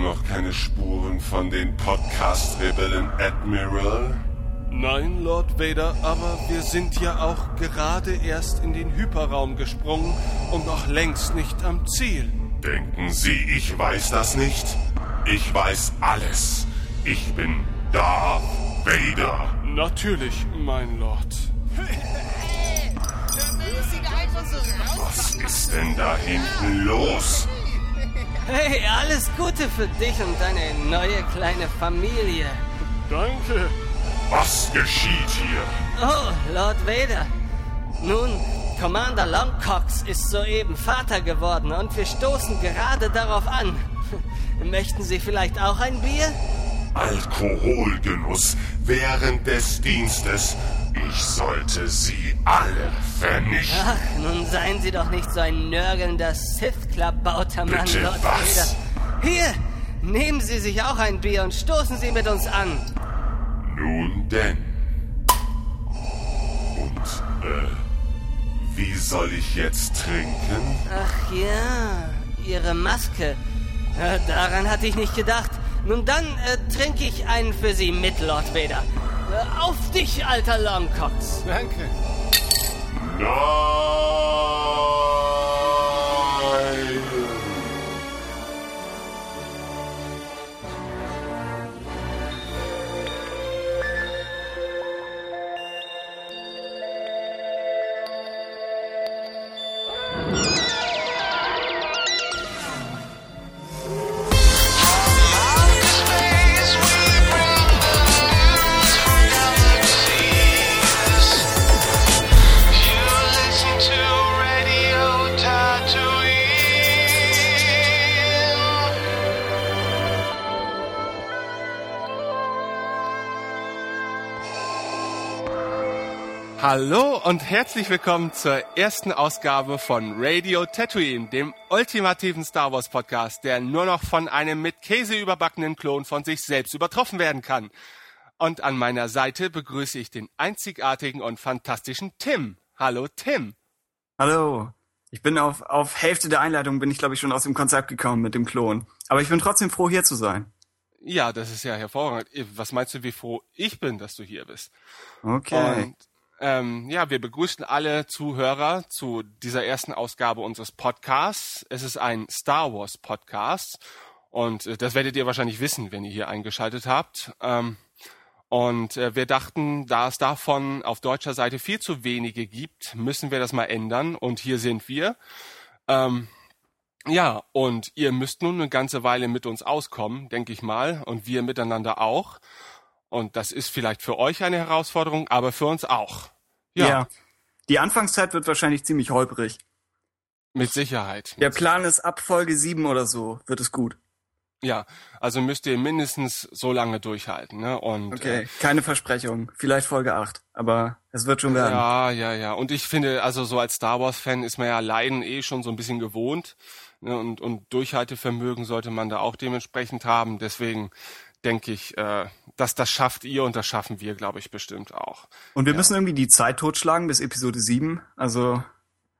immer noch keine Spuren von den Podcast-Rebellen, Admiral? Nein, Lord Vader, aber wir sind ja auch gerade erst in den Hyperraum gesprungen und noch längst nicht am Ziel. Denken Sie, ich weiß das nicht? Ich weiß alles. Ich bin Darth Vader. Natürlich, mein Lord. Was ist denn da hinten los? Hey, alles Gute für dich und deine neue kleine Familie. Danke. Was geschieht hier? Oh, Lord Vader. Nun, Commander Longcox ist soeben Vater geworden und wir stoßen gerade darauf an. Möchten Sie vielleicht auch ein Bier? Alkoholgenuss während des Dienstes. Ich sollte sie alle vernichten. Ach, nun seien Sie doch nicht so ein nörgelnder Sith-Klabauter, Mann, Bitte, Lord was? Vader. Hier, nehmen Sie sich auch ein Bier und stoßen Sie mit uns an. Nun denn. Und, äh, wie soll ich jetzt trinken? Ach ja, Ihre Maske. Äh, daran hatte ich nicht gedacht. Nun dann äh, trinke ich einen für Sie mit, Lord Vader. Auf dich, alter Longcox. Danke. Nein! Hallo und herzlich willkommen zur ersten Ausgabe von Radio Tatooine, dem ultimativen Star Wars Podcast, der nur noch von einem mit Käse überbackenen Klon von sich selbst übertroffen werden kann. Und an meiner Seite begrüße ich den einzigartigen und fantastischen Tim. Hallo Tim. Hallo. Ich bin auf, auf Hälfte der Einleitung bin ich, glaube ich, schon aus dem Konzept gekommen mit dem Klon. Aber ich bin trotzdem froh, hier zu sein. Ja, das ist ja hervorragend. Was meinst du, wie froh ich bin, dass du hier bist? Okay. Und ähm, ja, wir begrüßen alle Zuhörer zu dieser ersten Ausgabe unseres Podcasts. Es ist ein Star Wars Podcast und äh, das werdet ihr wahrscheinlich wissen, wenn ihr hier eingeschaltet habt. Ähm, und äh, wir dachten, da es davon auf deutscher Seite viel zu wenige gibt, müssen wir das mal ändern. Und hier sind wir. Ähm, ja, und ihr müsst nun eine ganze Weile mit uns auskommen, denke ich mal, und wir miteinander auch. Und das ist vielleicht für euch eine Herausforderung, aber für uns auch. ja. Ja, Die Anfangszeit wird wahrscheinlich ziemlich holprig. mit Sicherheit. Der Plan ist ab Folge 7 oder so, wird es gut. Ja, also müsst ihr mindestens so lange durchhalten. Ne? Und Okay. Keine Versprechung. Vielleicht Folge 8. Aber es wird schon Äh, werden. ja, ja, ja. Und ich finde, also so als Star Wars-Fan ist man ja Leiden eh schon so ein bisschen gewohnt. Ne? Und, und Durchhaltevermögen sollte man da auch dementsprechend haben. Deswegen denke ich, äh, dass das schafft ihr und das schaffen wir, glaube ich, bestimmt auch. Und wir müssen irgendwie die Zeit totschlagen bis Episode 7. Also,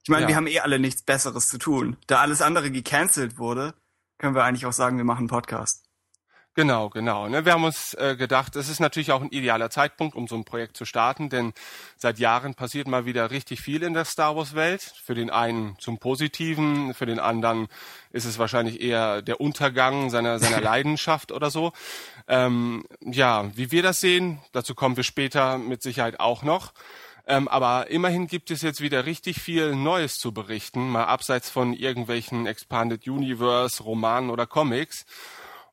ich meine, Ja. wir haben eh alle nichts Besseres zu tun. Da alles andere gecancelt wurde, können wir eigentlich auch sagen, wir machen einen Podcast. Genau, genau. Ne? Wir haben uns äh, gedacht, es ist natürlich auch ein idealer Zeitpunkt, um so ein Projekt zu starten, denn seit Jahren passiert mal wieder richtig viel in der Star Wars Welt. Für den einen zum Positiven, für den anderen ist es wahrscheinlich eher der Untergang seiner seiner Leidenschaft oder so. Ähm, ja, wie wir das sehen, dazu kommen wir später mit Sicherheit auch noch. Ähm, aber immerhin gibt es jetzt wieder richtig viel Neues zu berichten, mal abseits von irgendwelchen Expanded Universe, Romanen oder Comics.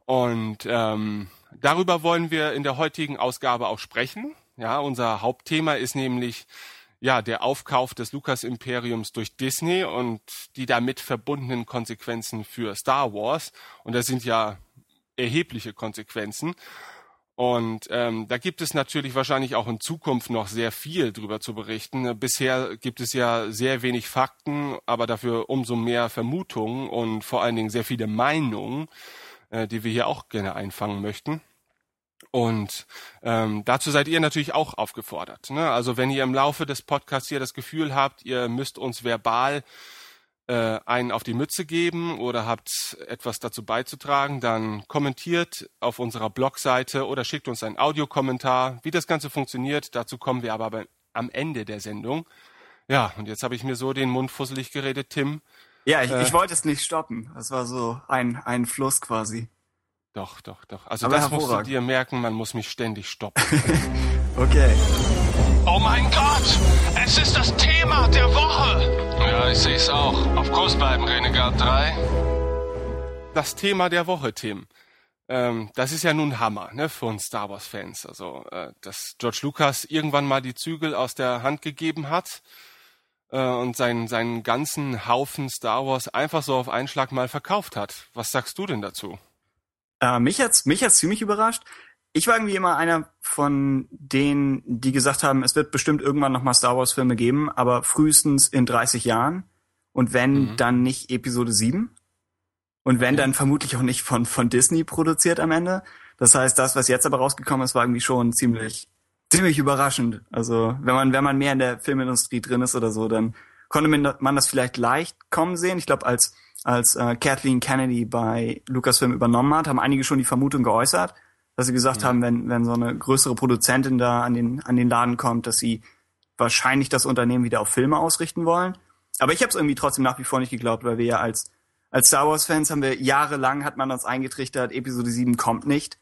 Und ähm, darüber wollen wir in der heutigen Ausgabe auch sprechen. Ja, unser Hauptthema ist nämlich ja der Aufkauf des Lucas-Imperiums durch Disney und die damit verbundenen Konsequenzen für Star Wars. Und das sind ja erhebliche Konsequenzen. Und ähm, da gibt es natürlich wahrscheinlich auch in Zukunft noch sehr viel drüber zu berichten. Bisher gibt es ja sehr wenig Fakten, aber dafür umso mehr Vermutungen und vor allen Dingen sehr viele Meinungen, äh, die wir hier auch gerne einfangen möchten. Und ähm, dazu seid ihr natürlich auch aufgefordert. Ne? Also wenn ihr im Laufe des Podcasts hier das Gefühl habt, ihr müsst uns verbal äh, einen auf die Mütze geben oder habt etwas dazu beizutragen, dann kommentiert auf unserer Blogseite oder schickt uns einen Audiokommentar. Wie das Ganze funktioniert, dazu kommen wir aber am Ende der Sendung. Ja, und jetzt habe ich mir so den Mund fusselig geredet, Tim. Ja, ich, äh, ich wollte es nicht stoppen. Das war so ein, ein Fluss quasi. Doch, doch, doch. Also Aber das musst du dir merken, man muss mich ständig stoppen. okay. Oh mein Gott! Es ist das Thema der Woche! Ja, ich sehe es auch. Auf Kurs bleiben, Renegade 3. Das Thema der Woche, Tim. Ähm, das ist ja nun Hammer, ne, für uns Star Wars-Fans. Also, äh, dass George Lucas irgendwann mal die Zügel aus der Hand gegeben hat äh, und seinen, seinen ganzen Haufen Star Wars einfach so auf einen Schlag mal verkauft hat. Was sagst du denn dazu? Äh, mich hat's mich hat's ziemlich überrascht. Ich war irgendwie immer einer von denen, die gesagt haben, es wird bestimmt irgendwann noch mal Star Wars Filme geben, aber frühestens in 30 Jahren. Und wenn, mhm. dann nicht Episode 7. Und wenn, dann vermutlich auch nicht von, von Disney produziert am Ende. Das heißt, das, was jetzt aber rausgekommen ist, war irgendwie schon ziemlich ziemlich überraschend. Also wenn man wenn man mehr in der Filmindustrie drin ist oder so, dann konnte man das vielleicht leicht kommen sehen. Ich glaube, als als äh, Kathleen Kennedy bei Lucasfilm übernommen hat, haben einige schon die Vermutung geäußert, dass sie gesagt ja. haben, wenn wenn so eine größere Produzentin da an den an den Laden kommt, dass sie wahrscheinlich das Unternehmen wieder auf Filme ausrichten wollen. Aber ich habe es irgendwie trotzdem nach wie vor nicht geglaubt, weil wir ja als als Star Wars Fans haben wir jahrelang hat man uns eingetrichtert, Episode 7 kommt nicht.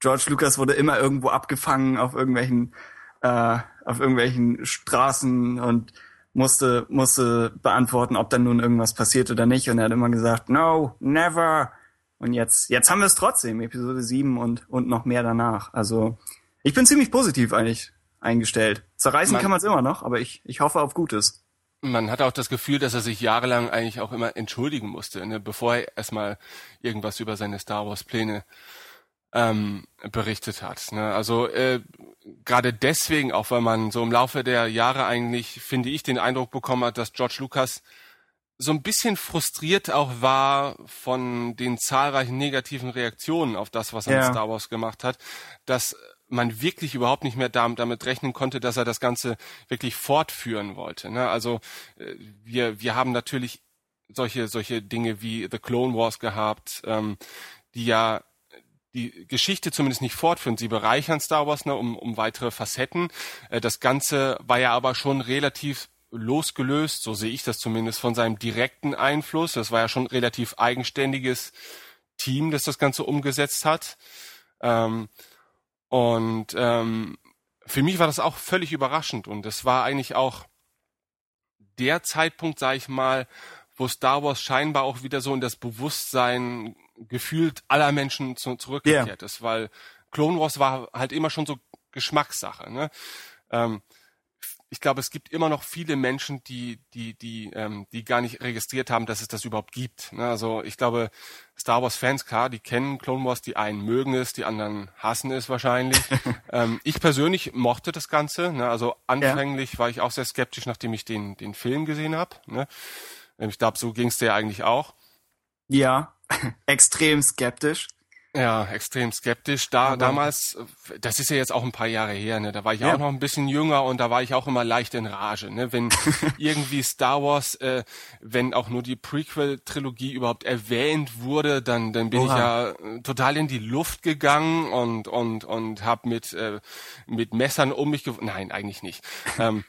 George Lucas wurde immer irgendwo abgefangen auf irgendwelchen äh, auf irgendwelchen Straßen und musste musste beantworten, ob dann nun irgendwas passiert oder nicht. Und er hat immer gesagt, no, never. Und jetzt jetzt haben wir es trotzdem, Episode 7 und und noch mehr danach. Also ich bin ziemlich positiv eigentlich eingestellt. Zerreißen man, kann man es immer noch, aber ich ich hoffe auf Gutes. Man hat auch das Gefühl, dass er sich jahrelang eigentlich auch immer entschuldigen musste, ne, bevor er erstmal irgendwas über seine Star Wars Pläne ähm, berichtet hat. Ne? Also äh, gerade deswegen, auch weil man so im Laufe der Jahre eigentlich, finde ich, den Eindruck bekommen hat, dass George Lucas so ein bisschen frustriert auch war von den zahlreichen negativen Reaktionen auf das, was er ja. in Star Wars gemacht hat, dass man wirklich überhaupt nicht mehr damit rechnen konnte, dass er das Ganze wirklich fortführen wollte. Ne? Also äh, wir, wir haben natürlich solche, solche Dinge wie The Clone Wars gehabt, ähm, die ja die Geschichte zumindest nicht fortführen. Sie bereichern Star Wars ne, um, um weitere Facetten. Äh, das Ganze war ja aber schon relativ losgelöst, so sehe ich das zumindest, von seinem direkten Einfluss. Das war ja schon relativ eigenständiges Team, das das Ganze umgesetzt hat. Ähm, und ähm, für mich war das auch völlig überraschend und es war eigentlich auch der Zeitpunkt, sage ich mal, wo Star Wars scheinbar auch wieder so in das Bewusstsein gefühlt aller Menschen zu, zurückgekehrt yeah. ist, weil Clone Wars war halt immer schon so Geschmackssache. Ne? Ähm, ich glaube, es gibt immer noch viele Menschen, die, die, die, ähm, die gar nicht registriert haben, dass es das überhaupt gibt. Ne? Also ich glaube, Star Wars Fans, klar, die kennen Clone Wars, die einen mögen es, die anderen hassen es wahrscheinlich. ähm, ich persönlich mochte das Ganze. Ne? Also anfänglich ja. war ich auch sehr skeptisch, nachdem ich den, den Film gesehen habe. Ne? Ich glaube, so ging es dir eigentlich auch. Ja, extrem skeptisch. Ja, extrem skeptisch. Da Aber damals, das ist ja jetzt auch ein paar Jahre her, ne? Da war ich ja. auch noch ein bisschen jünger und da war ich auch immer leicht in Rage, ne? Wenn irgendwie Star Wars, äh, wenn auch nur die Prequel-Trilogie überhaupt erwähnt wurde, dann dann bin Oha. ich ja äh, total in die Luft gegangen und und und hab mit äh, mit Messern um mich geworfen. Nein, eigentlich nicht. ähm,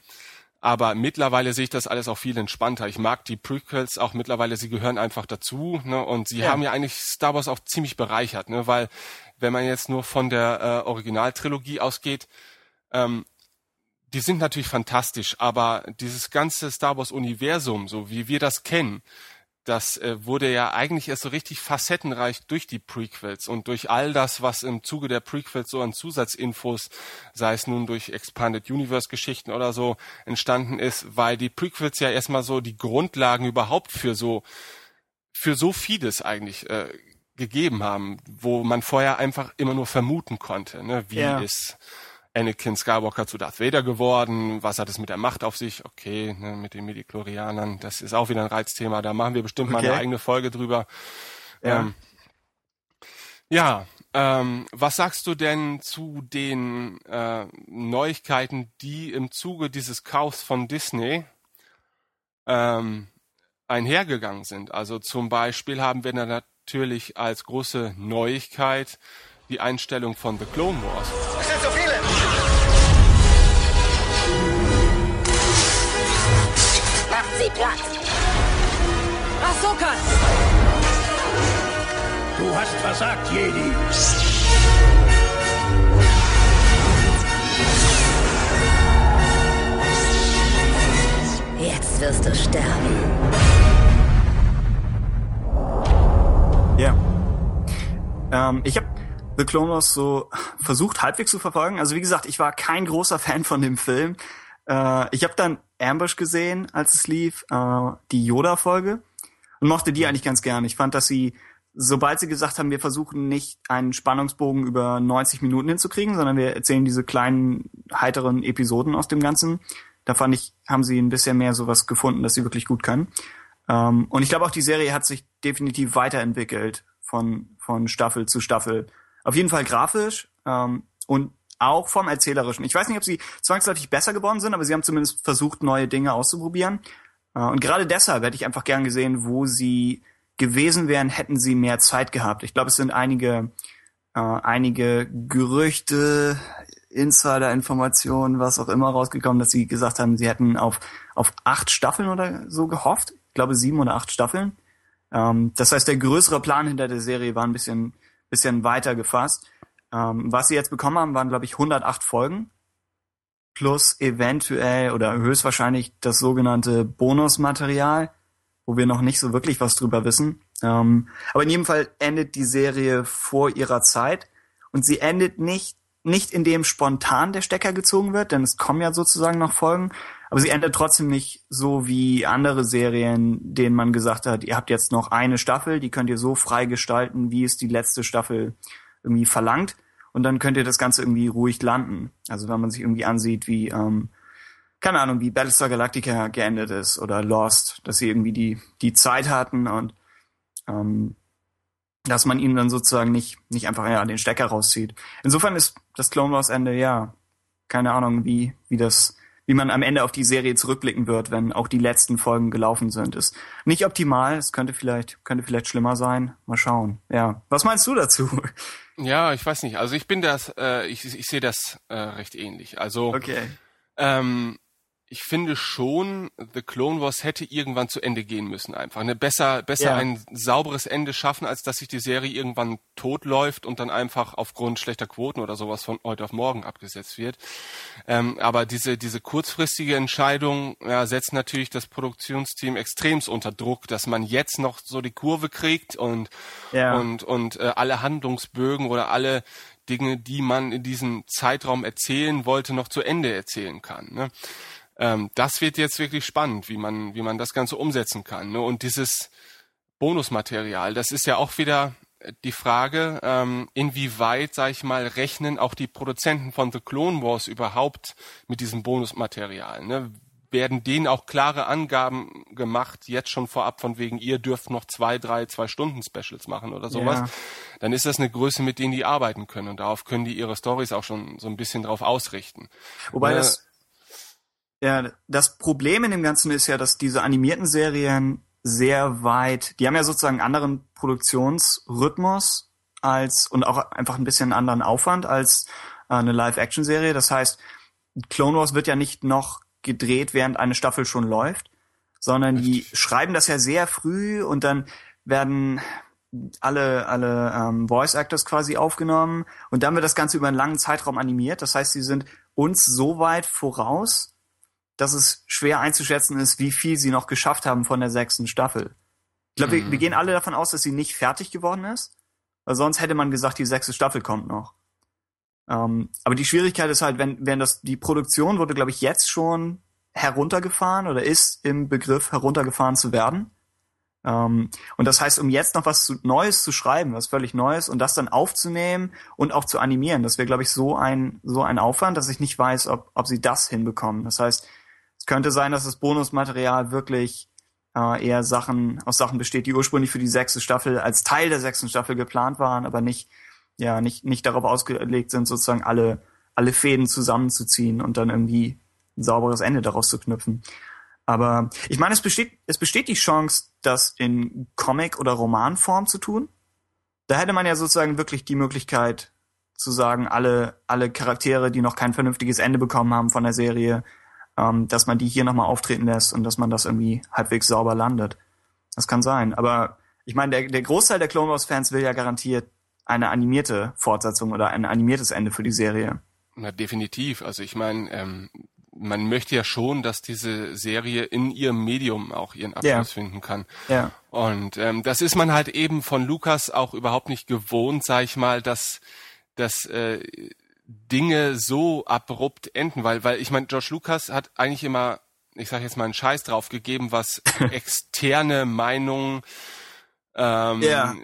aber mittlerweile sehe ich das alles auch viel entspannter. Ich mag die Prequels auch mittlerweile, sie gehören einfach dazu. Ne? Und sie ja. haben ja eigentlich Star Wars auch ziemlich bereichert, ne? weil wenn man jetzt nur von der äh, Originaltrilogie ausgeht, ähm, die sind natürlich fantastisch, aber dieses ganze Star Wars-Universum, so wie wir das kennen, das äh, wurde ja eigentlich erst so richtig facettenreich durch die Prequels und durch all das, was im Zuge der Prequels so an Zusatzinfos, sei es nun durch Expanded Universe Geschichten oder so, entstanden ist, weil die Prequels ja erstmal so die Grundlagen überhaupt für so, für so vieles eigentlich äh, gegeben haben, wo man vorher einfach immer nur vermuten konnte, ne? wie ja. ist Anakin Skywalker zu Darth Vader geworden. Was hat es mit der Macht auf sich? Okay, ne, mit den Midichlorianern. Das ist auch wieder ein Reizthema. Da machen wir bestimmt okay. mal eine eigene Folge drüber. Ja, ähm, ja ähm, was sagst du denn zu den äh, Neuigkeiten, die im Zuge dieses Kaufs von Disney ähm, einhergegangen sind. Also zum Beispiel haben wir natürlich als große Neuigkeit die Einstellung von The Clone Wars. Es sind so viele! Platt! Ahsoka! Du hast versagt, Jedi! Jetzt wirst du sterben. Ja. Ähm, ich habe The Clone Wars so versucht halbwegs zu verfolgen. Also wie gesagt, ich war kein großer Fan von dem Film. Äh, ich habe dann Ambush gesehen, als es lief, äh, die Yoda-Folge und mochte die eigentlich ganz gern. Ich fand, dass sie, sobald sie gesagt haben, wir versuchen nicht einen Spannungsbogen über 90 Minuten hinzukriegen, sondern wir erzählen diese kleinen heiteren Episoden aus dem Ganzen. Da fand ich, haben sie ein bisschen mehr sowas gefunden, dass sie wirklich gut können. Ähm, und ich glaube auch, die Serie hat sich definitiv weiterentwickelt von, von Staffel zu Staffel. Auf jeden Fall grafisch ähm, und auch vom Erzählerischen. Ich weiß nicht, ob sie zwangsläufig besser geworden sind, aber sie haben zumindest versucht, neue Dinge auszuprobieren. Äh, und gerade deshalb hätte ich einfach gern gesehen, wo sie gewesen wären, hätten sie mehr Zeit gehabt. Ich glaube, es sind einige, äh, einige Gerüchte, Insider-Informationen, was auch immer rausgekommen, dass sie gesagt haben, sie hätten auf, auf acht Staffeln oder so gehofft. Ich glaube, sieben oder acht Staffeln. Ähm, das heißt, der größere Plan hinter der Serie war ein bisschen, bisschen weiter gefasst. Ähm, was sie jetzt bekommen haben, waren, glaube ich, 108 Folgen. Plus eventuell oder höchstwahrscheinlich das sogenannte Bonusmaterial, wo wir noch nicht so wirklich was drüber wissen. Ähm, aber in jedem Fall endet die Serie vor ihrer Zeit. Und sie endet nicht nicht in dem spontan der Stecker gezogen wird, denn es kommen ja sozusagen noch Folgen, aber sie endet trotzdem nicht so wie andere Serien, denen man gesagt hat, ihr habt jetzt noch eine Staffel, die könnt ihr so frei gestalten, wie es die letzte Staffel irgendwie verlangt und dann könnt ihr das Ganze irgendwie ruhig landen. Also wenn man sich irgendwie ansieht, wie, ähm, keine Ahnung, wie Battlestar Galactica geendet ist oder Lost, dass sie irgendwie die, die Zeit hatten und ähm, dass man ihnen dann sozusagen nicht, nicht einfach ja, den Stecker rauszieht. Insofern ist das Clone Wars Ende, ja, keine Ahnung, wie, wie das, wie man am Ende auf die Serie zurückblicken wird, wenn auch die letzten Folgen gelaufen sind. Ist nicht optimal, es könnte vielleicht, könnte vielleicht schlimmer sein. Mal schauen. Ja. Was meinst du dazu? Ja, ich weiß nicht. Also ich bin das, äh, ich, ich sehe das äh, recht ähnlich. Also Okay. ähm, ich finde schon, The Clone Wars hätte irgendwann zu Ende gehen müssen einfach. Ne? Besser, besser Ja. ein sauberes Ende schaffen, als dass sich die Serie irgendwann totläuft und dann einfach aufgrund schlechter Quoten oder sowas von heute auf morgen abgesetzt wird. Ähm, aber diese, diese kurzfristige Entscheidung ja, setzt natürlich das Produktionsteam extremst unter Druck, dass man jetzt noch so die Kurve kriegt und, Ja. und, und äh, alle Handlungsbögen oder alle Dinge, die man in diesem Zeitraum erzählen wollte, noch zu Ende erzählen kann. Ne? Ähm, das wird jetzt wirklich spannend, wie man, wie man das Ganze umsetzen kann. Ne? Und dieses Bonusmaterial, das ist ja auch wieder die Frage, ähm, inwieweit, sag ich mal, rechnen auch die Produzenten von The Clone Wars überhaupt mit diesem Bonusmaterial? Ne? Werden denen auch klare Angaben gemacht, jetzt schon vorab von wegen, ihr dürft noch zwei, drei, zwei Stunden Specials machen oder sowas? Ja. Dann ist das eine Größe, mit denen die arbeiten können und darauf können die ihre Stories auch schon so ein bisschen drauf ausrichten. Wobei Ne? das, ja, das Problem in dem Ganzen ist ja, dass diese animierten Serien sehr weit, die haben ja sozusagen einen anderen Produktionsrhythmus als und auch einfach ein bisschen anderen Aufwand als äh, eine Live-Action-Serie. Das heißt, Clone Wars wird ja nicht noch gedreht, während eine Staffel schon läuft, sondern die schreiben das ja sehr früh und dann werden alle, alle ähm, Voice Actors quasi aufgenommen und dann wird das Ganze über einen langen Zeitraum animiert. Das heißt, sie sind uns so weit voraus, dass es schwer einzuschätzen ist, wie viel sie noch geschafft haben von der sechsten Staffel. Ich glaube, wir, wir gehen alle davon aus, dass sie nicht fertig geworden ist, weil sonst hätte man gesagt, die sechste Staffel kommt noch. Ähm, aber die Schwierigkeit ist halt, wenn, wenn das, die Produktion wurde, glaube ich, jetzt schon heruntergefahren oder ist im Begriff heruntergefahren zu werden. Ähm, und das heißt, um jetzt noch was zu, Neues zu schreiben, was völlig Neues und das dann aufzunehmen und auch zu animieren, das wäre, glaube ich, so ein, so ein Aufwand, dass ich nicht weiß, ob, ob sie das hinbekommen. Das heißt, könnte sein, dass das Bonusmaterial wirklich äh, eher Sachen aus Sachen besteht, die ursprünglich für die sechste Staffel als Teil der sechsten Staffel geplant waren, aber nicht, ja, nicht, nicht darauf ausgelegt sind, sozusagen alle, alle Fäden zusammenzuziehen und dann irgendwie ein sauberes Ende daraus zu knüpfen. Aber ich meine, es besteht, es besteht die Chance, das in Comic- oder Romanform zu tun. Da hätte man ja sozusagen wirklich die Möglichkeit zu sagen, alle, alle Charaktere, die noch kein vernünftiges Ende bekommen haben von der Serie, ähm, dass man die hier nochmal auftreten lässt und dass man das irgendwie halbwegs sauber landet. Das kann sein. Aber ich meine, der, der Großteil der Clone Wars-Fans will ja garantiert eine animierte Fortsetzung oder ein animiertes Ende für die Serie. Na, definitiv. Also ich meine, ähm, man möchte ja schon, dass diese Serie in ihrem Medium auch ihren Abschluss Ja. finden kann. Ja. Und ähm, das ist man halt eben von Lukas auch überhaupt nicht gewohnt, sag ich mal, dass, dass äh, Dinge so abrupt enden, weil, weil ich meine, George Lucas hat eigentlich immer, ich sage jetzt mal einen Scheiß drauf gegeben, was externe Meinungen ähm, Ja.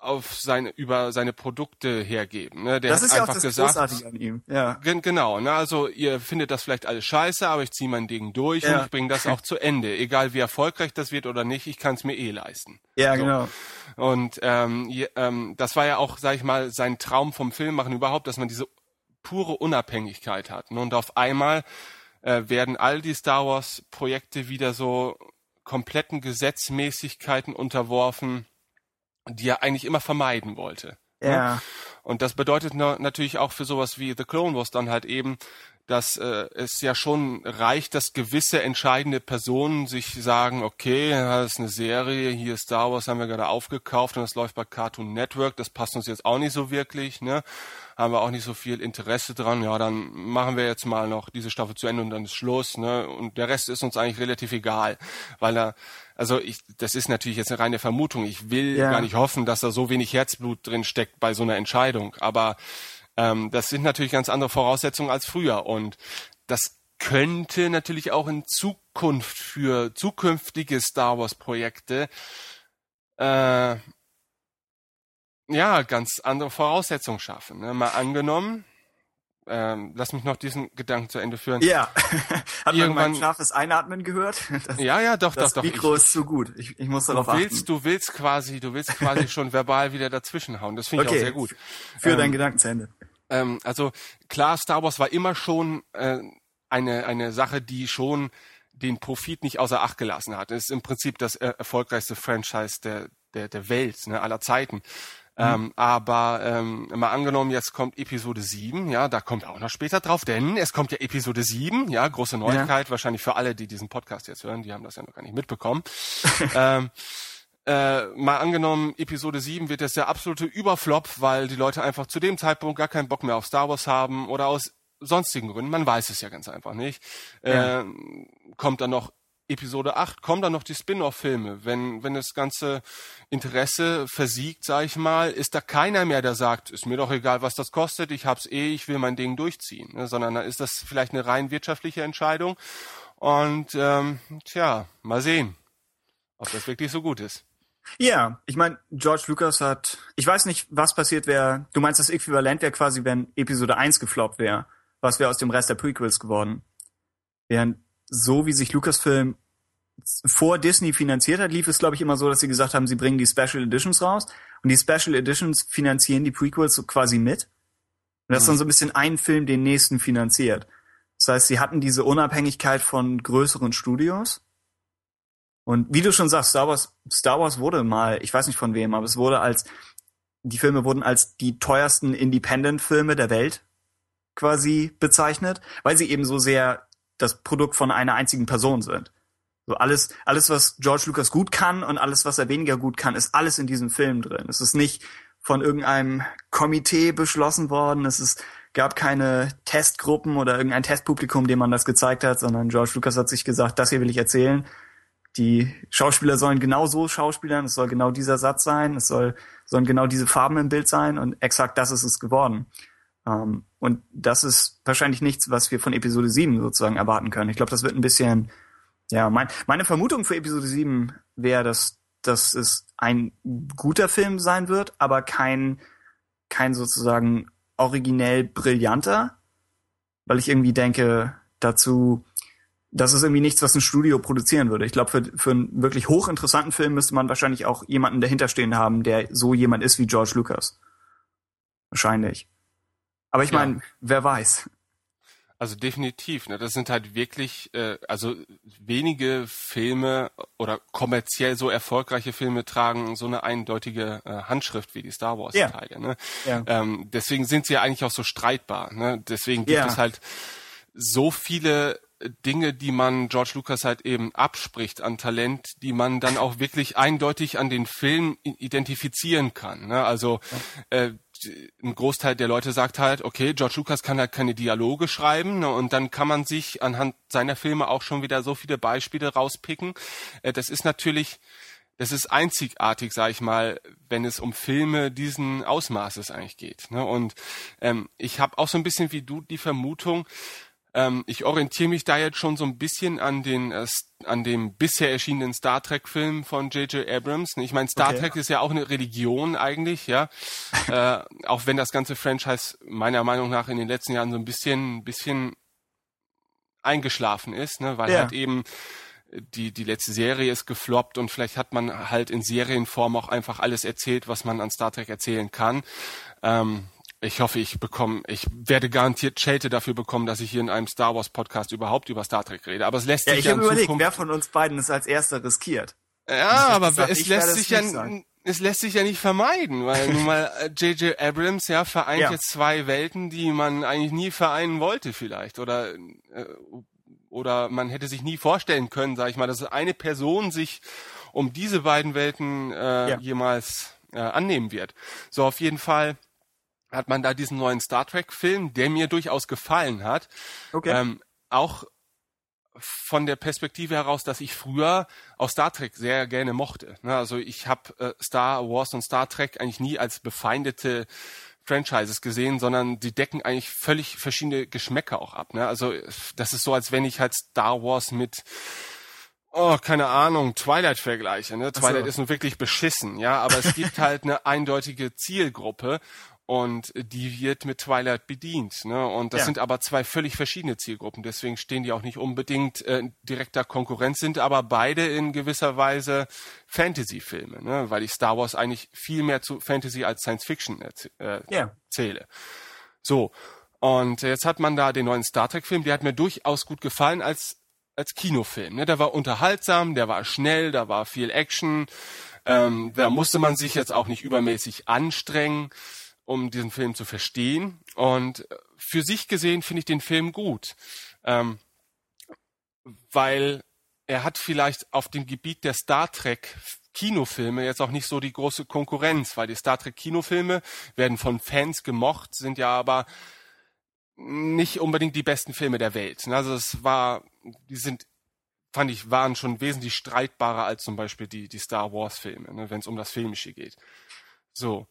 auf seine über seine Produkte hergeben. Ne? Der Das hat ist ja auch einfach das gesagt, Großartige an ihm. Ja. Gen genau, ne? Also ihr findet das vielleicht alles scheiße, aber ich ziehe mein Ding durch Ja. und ich bringe das auch zu Ende. Egal wie erfolgreich das wird oder nicht, ich kann es mir eh leisten. Ja, So. genau. Und ähm, je, ähm, das war ja auch, sag ich mal, sein Traum vom Filmmachen überhaupt, dass man diese pure Unabhängigkeit hat. Ne? Und auf einmal äh, werden all die Star Wars Projekte wieder so kompletten Gesetzmäßigkeiten unterworfen, die er eigentlich immer vermeiden wollte. ne? Ja. Und das bedeutet na natürlich auch für sowas wie The Clone Wars dann halt eben, dass äh, es ja schon reicht, dass gewisse entscheidende Personen sich sagen, okay, das ist eine Serie, hier Star Wars haben wir gerade aufgekauft und das läuft bei Cartoon Network, das passt uns jetzt auch nicht so wirklich, ne? Haben wir auch nicht so viel Interesse dran. Ja, dann machen wir jetzt mal noch diese Staffel zu Ende und dann ist Schluss, ne? Und der Rest ist uns eigentlich relativ egal, weil da also ich, das ist natürlich jetzt eine reine Vermutung. Ich will Ja. gar nicht hoffen, dass da so wenig Herzblut drin steckt bei so einer Entscheidung. Aber ähm, das sind natürlich ganz andere Voraussetzungen als früher. Und das könnte natürlich auch in Zukunft für zukünftige Star Wars Projekte äh, ja ganz andere Voraussetzungen schaffen. Ne? Mal angenommen, ähm, lass mich noch diesen Gedanken zu Ende führen. Ja. Hat man Irgendwann- mein scharfes Einatmen gehört? Das, Ja, ja, doch, das doch, doch. Mikro Ich- ist zu gut. Ich, ich muss du darauf willst, achten. du willst quasi, du willst quasi schon verbal wieder dazwischenhauen. Das finde ich Okay. auch sehr gut. Führ ähm, deinen Gedanken zu Ende. Ähm, also klar, Star Wars war immer schon äh, eine eine Sache, die schon den Profit nicht außer Acht gelassen hat. Es ist im Prinzip das äh, erfolgreichste Franchise der der der Welt, ne, aller Zeiten. Ähm, aber ähm, mal angenommen, jetzt kommt Episode 7, ja, da kommt auch noch später drauf, denn es kommt ja Episode 7, ja, große Neuigkeit, wahrscheinlich für alle, die diesen Podcast jetzt hören, die haben das ja noch gar nicht mitbekommen. ähm, äh, mal angenommen, Episode 7 wird jetzt der absolute Überflop, weil die Leute einfach zu dem Zeitpunkt gar keinen Bock mehr auf Star Wars haben oder aus sonstigen Gründen, man weiß es ja ganz einfach nicht. Ja. Äh, kommt dann noch Episode 8, kommen dann noch die Spin-off-Filme. Wenn, wenn das ganze Interesse versiegt, sag ich mal, ist da keiner mehr, der sagt, ist mir doch egal, was das kostet, ich hab's eh, ich will mein Ding durchziehen. Ne? Sondern dann ist das vielleicht eine rein wirtschaftliche Entscheidung. Und ähm, tja, mal sehen, ob das wirklich so gut ist. Ja, ich meine, George Lucas hat, ich weiß nicht, was passiert wäre, du meinst, das Äquivalent wäre quasi, wenn Episode 1 gefloppt wäre. Was wäre aus dem Rest der Prequels geworden? Während so wie sich Lucasfilm vor Disney finanziert hat, lief es, glaube ich, immer so, dass sie gesagt haben, sie bringen die Special Editions raus und die Special Editions finanzieren die Prequels so quasi mit. Und das ist dann so ein bisschen ein Film den nächsten finanziert. Das heißt, sie hatten diese Unabhängigkeit von größeren Studios. Und wie du schon sagst, Star Wars, Star Wars wurde mal, ich weiß nicht von wem, aber es wurde als, die Filme wurden als die teuersten Independent-Filme der Welt quasi bezeichnet, weil sie eben so sehr das Produkt von einer einzigen Person sind. So alles, alles, was George Lucas gut kann und alles, was er weniger gut kann, ist alles in diesem Film drin. Es ist nicht von irgendeinem Komitee beschlossen worden. Es ist, gab keine Testgruppen oder irgendein Testpublikum, dem man das gezeigt hat, sondern George Lucas hat sich gesagt, das hier will ich erzählen. Die Schauspieler sollen genau so schauspielern, es soll genau dieser Satz sein, es soll, sollen genau diese Farben im Bild sein und exakt das ist es geworden. Ähm, und das ist wahrscheinlich nichts, was wir von Episode 7 sozusagen erwarten können. Ich glaube, das wird ein bisschen, ja, mein, meine Vermutung für Episode 7 wäre, dass, dass es ein guter Film sein wird, aber kein, kein sozusagen originell brillanter, weil ich irgendwie denke, dazu, das ist irgendwie nichts, was ein Studio produzieren würde. Ich glaube, für, für einen wirklich hochinteressanten Film müsste man wahrscheinlich auch jemanden dahinterstehen haben, der so jemand ist wie George Lucas. Wahrscheinlich. Aber ich Ja. meine, wer weiß. Also definitiv. Ne? Das sind halt wirklich, äh, also wenige Filme oder kommerziell so erfolgreiche Filme tragen so eine eindeutige äh, Handschrift wie die Star Wars. Teile. Ne? Ja. Ähm, deswegen sind sie ja eigentlich auch so streitbar. Ne? Deswegen gibt Ja. es halt so viele Dinge, die man George Lucas halt eben abspricht an Talent, die man dann auch wirklich eindeutig an den Film identifizieren kann. Ne? Also äh, ein Großteil der Leute sagt halt, okay, George Lucas kann halt keine Dialoge schreiben ne? und dann kann man sich anhand seiner Filme auch schon wieder so viele Beispiele rauspicken. Äh, das ist natürlich das ist einzigartig, sag ich mal, wenn es um Filme diesen Ausmaßes eigentlich geht. Ne? Und ähm, ich habe auch so ein bisschen wie du die Vermutung, ähm, ich orientiere mich da jetzt schon so ein bisschen an den äh, an dem bisher erschienenen Star Trek Film von J.J. Abrams. Ich meine, Star Okay. Trek ist ja auch eine Religion eigentlich, ja. äh, auch wenn das ganze Franchise meiner Meinung nach in den letzten Jahren so ein bisschen, ein bisschen eingeschlafen ist, ne, weil Ja. halt eben die, die letzte Serie ist gefloppt und vielleicht hat man halt in Serienform auch einfach alles erzählt, was man an Star Trek erzählen kann. Ähm, ich hoffe, ich bekomme, ich werde garantiert Schelte dafür bekommen, dass ich hier in einem Star Wars Podcast überhaupt über Star Trek rede. Aber es lässt Ja, sich ich ja habe überlegt, Zukunft wer von uns beiden es als erster riskiert. ja, aber gesagt, es lässt sich ja, nicht sagen. es lässt sich ja nicht vermeiden, weil nun mal äh, J.J. Abrams ja vereint Ja. jetzt zwei Welten, die man eigentlich nie vereinen wollte vielleicht oder äh, oder man hätte sich nie vorstellen können, sag ich mal, dass eine Person sich um diese beiden Welten äh, Ja. jemals äh, annehmen wird. So auf jeden Fall hat man da diesen neuen Star Trek Film, der mir durchaus gefallen hat. Okay. Ähm, auch von der Perspektive heraus, dass ich früher auch Star Trek sehr gerne mochte. Ne, Also ich habe äh, Star Wars und Star Trek eigentlich nie als befeindete Franchises gesehen, sondern die decken eigentlich völlig verschiedene Geschmäcker auch ab. Ne? Also das ist so, als wenn ich halt Star Wars mit Oh, keine Ahnung, Twilight vergleiche. Ne? Twilight ist nun wirklich beschissen, ja, aber es gibt halt eine eindeutige Zielgruppe und die wird mit Twilight bedient. Ne? Und das Ja. sind aber zwei völlig verschiedene Zielgruppen. Deswegen stehen die auch nicht unbedingt äh, in direkter Konkurrenz, sind aber beide in gewisser Weise Fantasy-Filme, ne? weil ich Star Wars eigentlich viel mehr zu Fantasy als Science Fiction erz- äh, Ja. zähle. So, und jetzt hat man da den neuen Star Trek-Film, der hat mir durchaus gut gefallen als, als Kinofilm. Ne? Der war unterhaltsam, der war schnell, da war viel Action. Ähm, da musste man sich jetzt auch nicht übermäßig anstrengen, um diesen Film zu verstehen. Und äh, für sich gesehen finde ich den Film gut. Ähm, weil er hat vielleicht auf dem Gebiet der Star Trek Kinofilme jetzt auch nicht so die große Konkurrenz, weil die Star Trek Kinofilme werden von Fans gemocht, sind ja aber nicht unbedingt die besten Filme der Welt. Also es war, die sind, fand ich, waren schon wesentlich streitbarer als zum Beispiel die, die Star Wars Filme, ne, wenn es um das Filmische geht. So.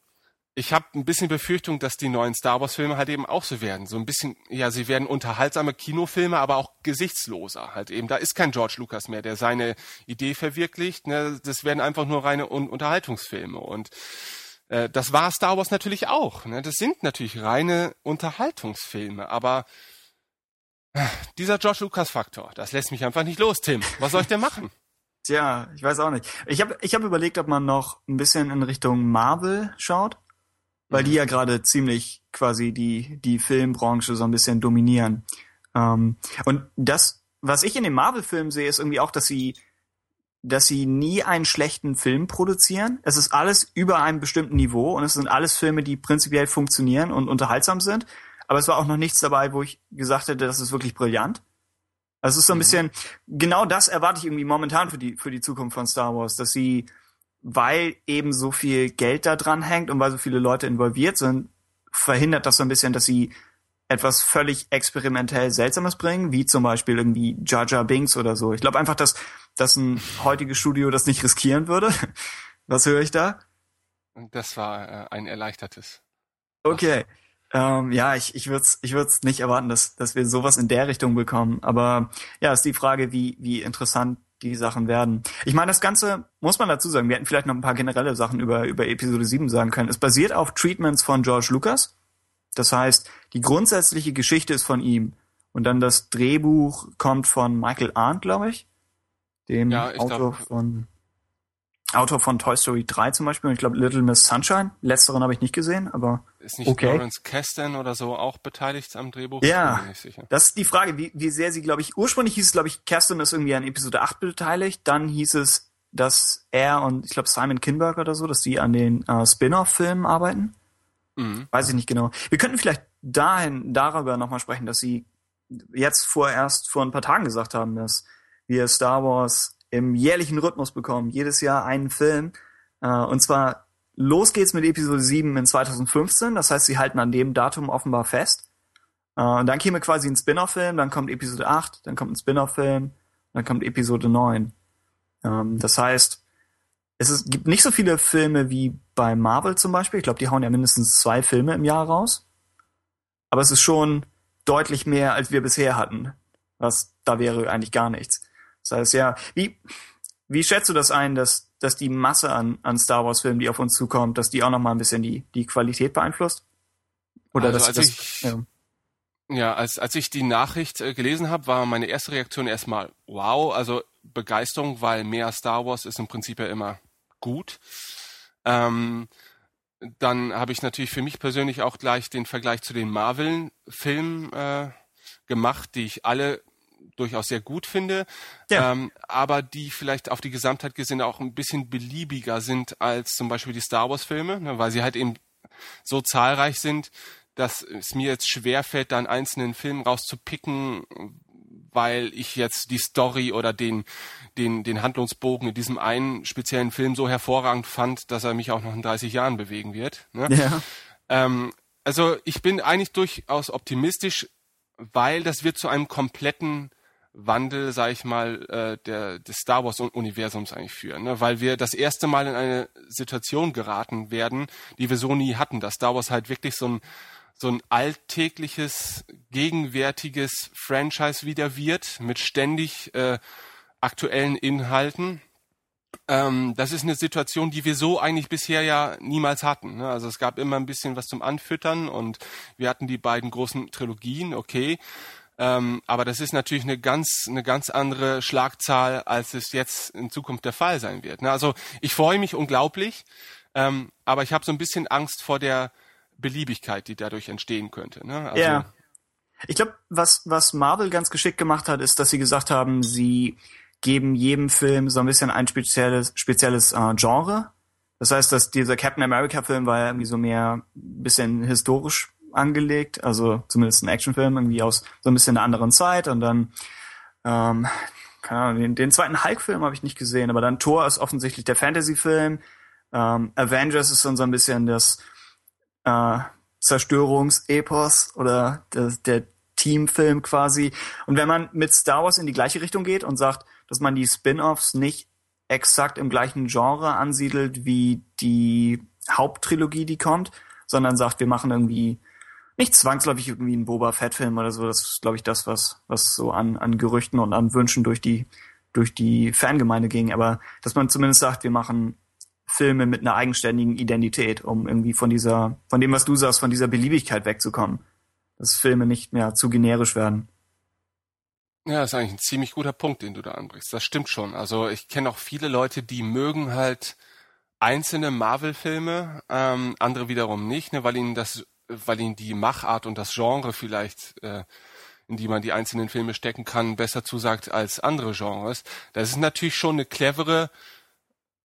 Ich habe ein bisschen Befürchtung, dass die neuen Star Wars Filme halt eben auch so werden. So ein bisschen, ja, sie werden unterhaltsame Kinofilme, aber auch gesichtsloser. Halt eben, da ist kein George Lucas mehr, der seine Idee verwirklicht. Ne? Das werden einfach nur reine Un Unterhaltungsfilme. Und äh, das war Star Wars natürlich auch. Ne? Das sind natürlich reine Unterhaltungsfilme, aber äh, dieser George Lucas Faktor, das lässt mich einfach nicht los, Tim. Was soll ich denn machen? Tja, ich weiß auch nicht. Ich habe ich hab überlegt, ob man noch ein bisschen in Richtung Marvel schaut, weil die ja gerade ziemlich quasi die, die Filmbranche so ein bisschen dominieren. Ähm, und das, was ich in den Marvel-Filmen sehe, ist irgendwie auch, dass sie, dass sie nie einen schlechten Film produzieren. Es ist alles über einem bestimmten Niveau und es sind alles Filme, die prinzipiell funktionieren und unterhaltsam sind. Aber es war auch noch nichts dabei, wo ich gesagt hätte, das ist wirklich brillant. Also es ist so ein bisschen, genau das erwarte ich irgendwie momentan für die, für die Zukunft von Star Wars, dass sie, weil eben so viel Geld da dran hängt und weil so viele Leute involviert sind, verhindert das so ein bisschen, dass sie etwas völlig experimentell Seltsames bringen, wie zum Beispiel irgendwie Jar Binks oder so. Ich glaube einfach, dass, dass ein heutiges Studio das nicht riskieren würde. Was höre ich da? Das war äh, ein erleichtertes. Okay. Ähm, ja, ich, ich würde es ich würd's nicht erwarten, dass, dass wir sowas in der Richtung bekommen. Aber ja, ist die Frage, wie, wie interessant die Sachen werden. Ich meine, das Ganze muss man dazu sagen. Wir hätten vielleicht noch ein paar generelle Sachen über, über Episode 7 sagen können. Es basiert auf Treatments von George Lucas. Das heißt, die grundsätzliche Geschichte ist von ihm. Und dann das Drehbuch kommt von Michael Arndt, glaube ich. Dem Ja, ich Autor glaub- von Autor von Toy Story 3 zum Beispiel und ich glaube Little Miss Sunshine. Letzteren habe ich nicht gesehen, aber Ist nicht okay. Lawrence Kasten oder so auch beteiligt am Drehbuch? Ja, bin mir nicht sicher. das ist die Frage, wie, wie sehr sie, glaube ich, ursprünglich hieß es, glaube ich, Kerstin ist irgendwie an Episode 8 beteiligt, dann hieß es, dass er und ich glaube Simon Kinberg oder so, dass die an den äh, Spin-off-Filmen arbeiten. Mhm. Weiß ich nicht genau. Wir könnten vielleicht dahin darüber nochmal sprechen, dass sie jetzt vorerst vor ein paar Tagen gesagt haben, dass wir Star Wars im jährlichen Rhythmus bekommen, jedes Jahr einen Film. Äh, und zwar los geht's mit Episode 7 in 2015. Das heißt, sie halten an dem Datum offenbar fest. Äh, und dann käme quasi ein Spin-off-Film, dann kommt Episode 8, dann kommt ein Spin-off-Film, dann kommt Episode 9. Ähm, das heißt, es ist, gibt nicht so viele Filme wie bei Marvel zum Beispiel. Ich glaube, die hauen ja mindestens zwei Filme im Jahr raus. Aber es ist schon deutlich mehr, als wir bisher hatten. Was, da wäre eigentlich gar nichts. Das heißt, ja, wie, wie schätzt du das ein, dass, dass die Masse an, an Star Wars Filmen, die auf uns zukommt, dass die auch nochmal ein bisschen die, die Qualität beeinflusst? Oder Also, dass, als das, ich- ja. Ja, als, als ich die Nachricht äh, gelesen habe, war meine erste Reaktion erstmal wow, also Begeisterung, weil mehr Star Wars ist im Prinzip ja immer gut. Ähm, dann habe ich natürlich für mich persönlich auch gleich den Vergleich zu den Marvel-Filmen äh, gemacht, die ich alle durchaus sehr gut finde, Ja. ähm, aber die vielleicht auf die Gesamtheit gesehen auch ein bisschen beliebiger sind als zum Beispiel die Star Wars-Filme, ne, weil sie halt eben so zahlreich sind, dass es mir jetzt schwerfällt, da einen einzelnen Film rauszupicken, weil ich jetzt die Story oder den, den, den Handlungsbogen in diesem einen speziellen Film so hervorragend fand, dass er mich auch noch in 30 Jahren bewegen wird. Ne? Ja. Ähm, also ich bin eigentlich durchaus optimistisch, weil das wird zu einem kompletten Wandel, sag ich mal, äh, der, des Star Wars-Universums eigentlich führen. Ne? Weil wir das erste Mal in eine Situation geraten werden, die wir so nie hatten, dass Star Wars halt wirklich so ein so ein alltägliches, gegenwärtiges Franchise wieder wird, mit ständig äh, aktuellen Inhalten. Ähm, das ist eine Situation, die wir so eigentlich bisher ja niemals hatten. Ne? Also es gab immer ein bisschen was zum Anfüttern und wir hatten die beiden großen Trilogien, okay. Ähm, aber das ist natürlich eine ganz, eine ganz andere Schlagzahl, als es jetzt in Zukunft der Fall sein wird. Ne? Also ich freue mich unglaublich, ähm, aber ich habe so ein bisschen Angst vor der Beliebigkeit, die dadurch entstehen könnte. Ne? Also, Ja. Ich glaube, was, was Marvel ganz geschickt gemacht hat, ist, dass sie gesagt haben, sie geben jedem Film so ein bisschen ein spezielles, spezielles äh, Genre. Das heißt, dass dieser Captain America Film war ja irgendwie so mehr ein bisschen historisch angelegt, also zumindest ein Actionfilm irgendwie aus so ein bisschen einer anderen Zeit und dann ähm, keine Ahnung, den, den zweiten Hulk-Film habe ich nicht gesehen, aber dann Thor ist offensichtlich der Fantasy-Film. Ähm, Avengers ist dann so ein bisschen das äh, Zerstörungsepos oder der, der Teamfilm quasi. Und wenn man mit Star Wars in die gleiche Richtung geht und sagt, dass man die Spin-offs nicht exakt im gleichen Genre ansiedelt wie die Haupttrilogie, die kommt, sondern sagt, wir machen irgendwie nicht zwangsläufig irgendwie einen Boba Fett-Film oder so. Das ist, glaube ich, das, was, was so an, an Gerüchten und an Wünschen durch die, durch die Fangemeinde ging. Aber dass man zumindest sagt, wir machen Filme mit einer eigenständigen Identität, um irgendwie von dieser, von dem, was du sagst, von dieser Beliebigkeit wegzukommen. Dass Filme nicht mehr zu generisch werden. Ja, das ist eigentlich ein ziemlich guter Punkt, den du da anbrichst. Das stimmt schon. Also ich kenne auch viele Leute, die mögen halt einzelne Marvel-Filme, ähm, andere wiederum nicht, ne, weil ihnen das, weil ihnen die Machart und das Genre vielleicht, äh, in die man die einzelnen Filme stecken kann, besser zusagt als andere Genres. Das ist natürlich schon eine clevere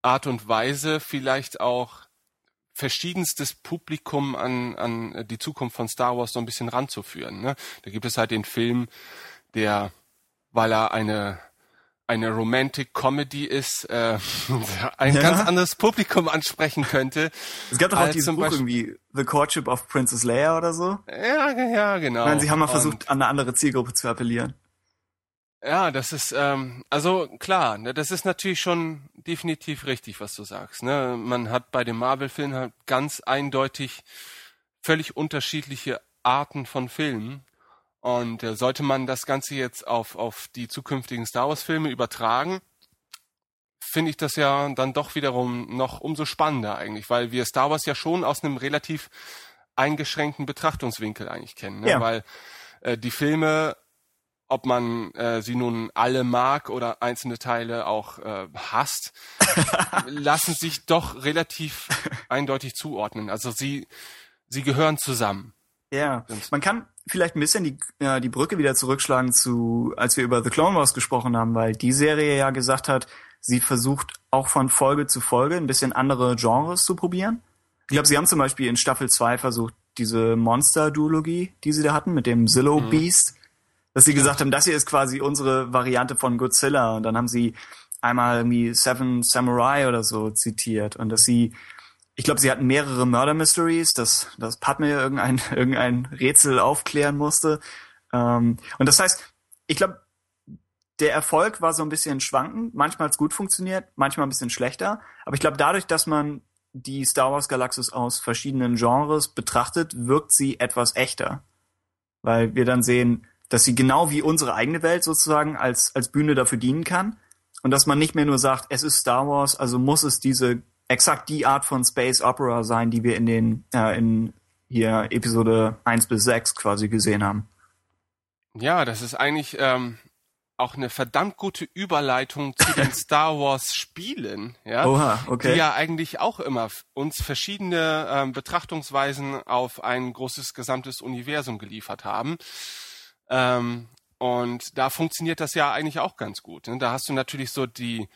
Art und Weise, vielleicht auch verschiedenstes Publikum an, an die Zukunft von Star Wars so ein bisschen ranzuführen. Ne? Da gibt es halt den Film, der, weil er eine eine Romantic Comedy ist, äh, ein Ja. ganz anderes Publikum ansprechen könnte. Es gab doch auch dieses zum Buch irgendwie The Courtship of Princess Leia oder so. Ja, ja, genau. Ich meine, sie haben mal Und- versucht, an eine andere Zielgruppe zu appellieren. Ja, das ist, ähm, also klar, ne, das ist natürlich schon definitiv richtig, was du sagst. Ne? Man hat bei den Marvel-Filmen halt ganz eindeutig völlig unterschiedliche Arten von Filmen. Und äh, sollte man das Ganze jetzt auf, auf die zukünftigen Star Wars-Filme übertragen, finde ich das ja dann doch wiederum noch umso spannender eigentlich, weil wir Star Wars ja schon aus einem relativ eingeschränkten Betrachtungswinkel eigentlich kennen. Ne? Ja. Weil äh, die Filme ob man äh, sie nun alle mag oder einzelne Teile auch äh, hasst, lassen sich doch relativ eindeutig zuordnen. Also sie, sie gehören zusammen. Ja, man kann vielleicht ein bisschen die, äh, die Brücke wieder zurückschlagen zu, als wir über The Clone Wars gesprochen haben, weil die Serie ja gesagt hat, sie versucht auch von Folge zu Folge ein bisschen andere Genres zu probieren. Ich glaube, sie haben zum Beispiel in Staffel 2 versucht, diese Monster-Duologie, die sie da hatten, mit dem Zillow Mhm. Beast, dass sie gesagt haben, das hier ist quasi unsere Variante von Godzilla. Und dann haben sie einmal irgendwie Seven Samurai oder so zitiert. Und dass sie, ich glaube, sie hatten mehrere Murder Mysteries, dass, dass Padme irgendein, irgendein Rätsel aufklären musste. Ähm, und das heißt, ich glaube, der Erfolg war so ein bisschen schwankend. Manchmal hat es gut funktioniert, manchmal ein bisschen schlechter. Aber ich glaube, dadurch, dass man die Star Wars Galaxis aus verschiedenen Genres betrachtet, wirkt sie etwas echter. Weil wir dann sehen, dass sie genau wie unsere eigene Welt sozusagen als, als Bühne dafür dienen kann. Und dass man nicht mehr nur sagt, es ist Star Wars, also muss es diese exakt die Art von Space Opera sein, die wir in den äh, in hier Episode 1 bis 6 quasi gesehen haben. Ja, das ist eigentlich ähm, auch eine verdammt gute Überleitung zu den Star Wars Spielen, ja, Oha, okay. die ja eigentlich auch immer uns verschiedene ähm, Betrachtungsweisen auf ein großes gesamtes Universum geliefert haben. Ähm, und da funktioniert das ja eigentlich auch ganz gut. Ne? Da hast du natürlich so die